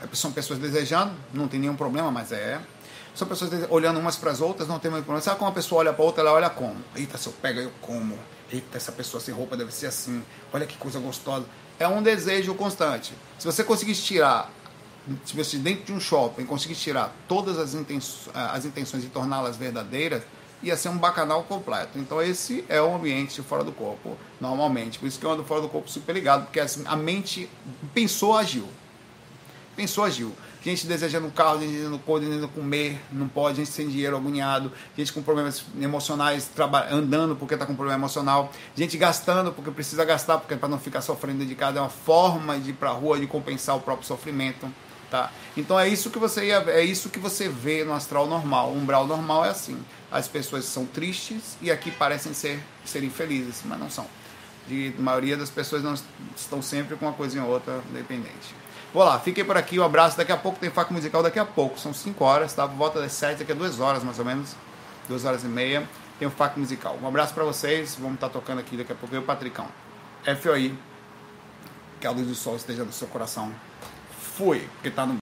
É, são pessoas desejando, não tem nenhum problema, mas é. São pessoas olhando umas para as outras, não tem nenhum problema. Sabe como uma pessoa olha para outra, ela olha como? Eita, se eu pego, eu como. Eita, essa pessoa sem roupa deve ser assim. Olha que coisa gostosa. É um desejo constante. Se você conseguir tirar se você dentro de um shopping conseguir tirar todas as, intenções, as intenções e torná-las verdadeiras, ia ser um bacanal completo. Então esse é o ambiente fora do corpo, normalmente. Por isso que eu ando fora do corpo super ligado, porque assim, a mente pensou, agiu. Pensou, agiu. Gente desejando carro, gente desejando coisa, desejando comer, não pode, gente sem dinheiro, agoniado, gente com problemas emocionais, andando porque está com problema emocional, gente gastando porque precisa gastar, porque para não ficar sofrendo de casa, é uma forma de ir para a rua de compensar o próprio sofrimento. Tá? Então é isso que você ia, é isso que você vê no astral normal. O umbral normal é assim. As pessoas são tristes e aqui parecem ser serem felizes, mas não são. De, a maioria das pessoas não estão sempre com uma coisinha ou outra dependente. Vou lá, fiquei por aqui, um abraço. Daqui a pouco tem faca musical, daqui a pouco. São 5 horas, tá? Volta das 7, daqui a 2 horas mais ou menos. 2 horas e meia. Tem o faca musical. Um abraço para vocês. Vamos estar tá tocando aqui daqui a pouco. Eu, Patricão. FOI. Que a luz do sol esteja no seu coração. Fui, porque tá no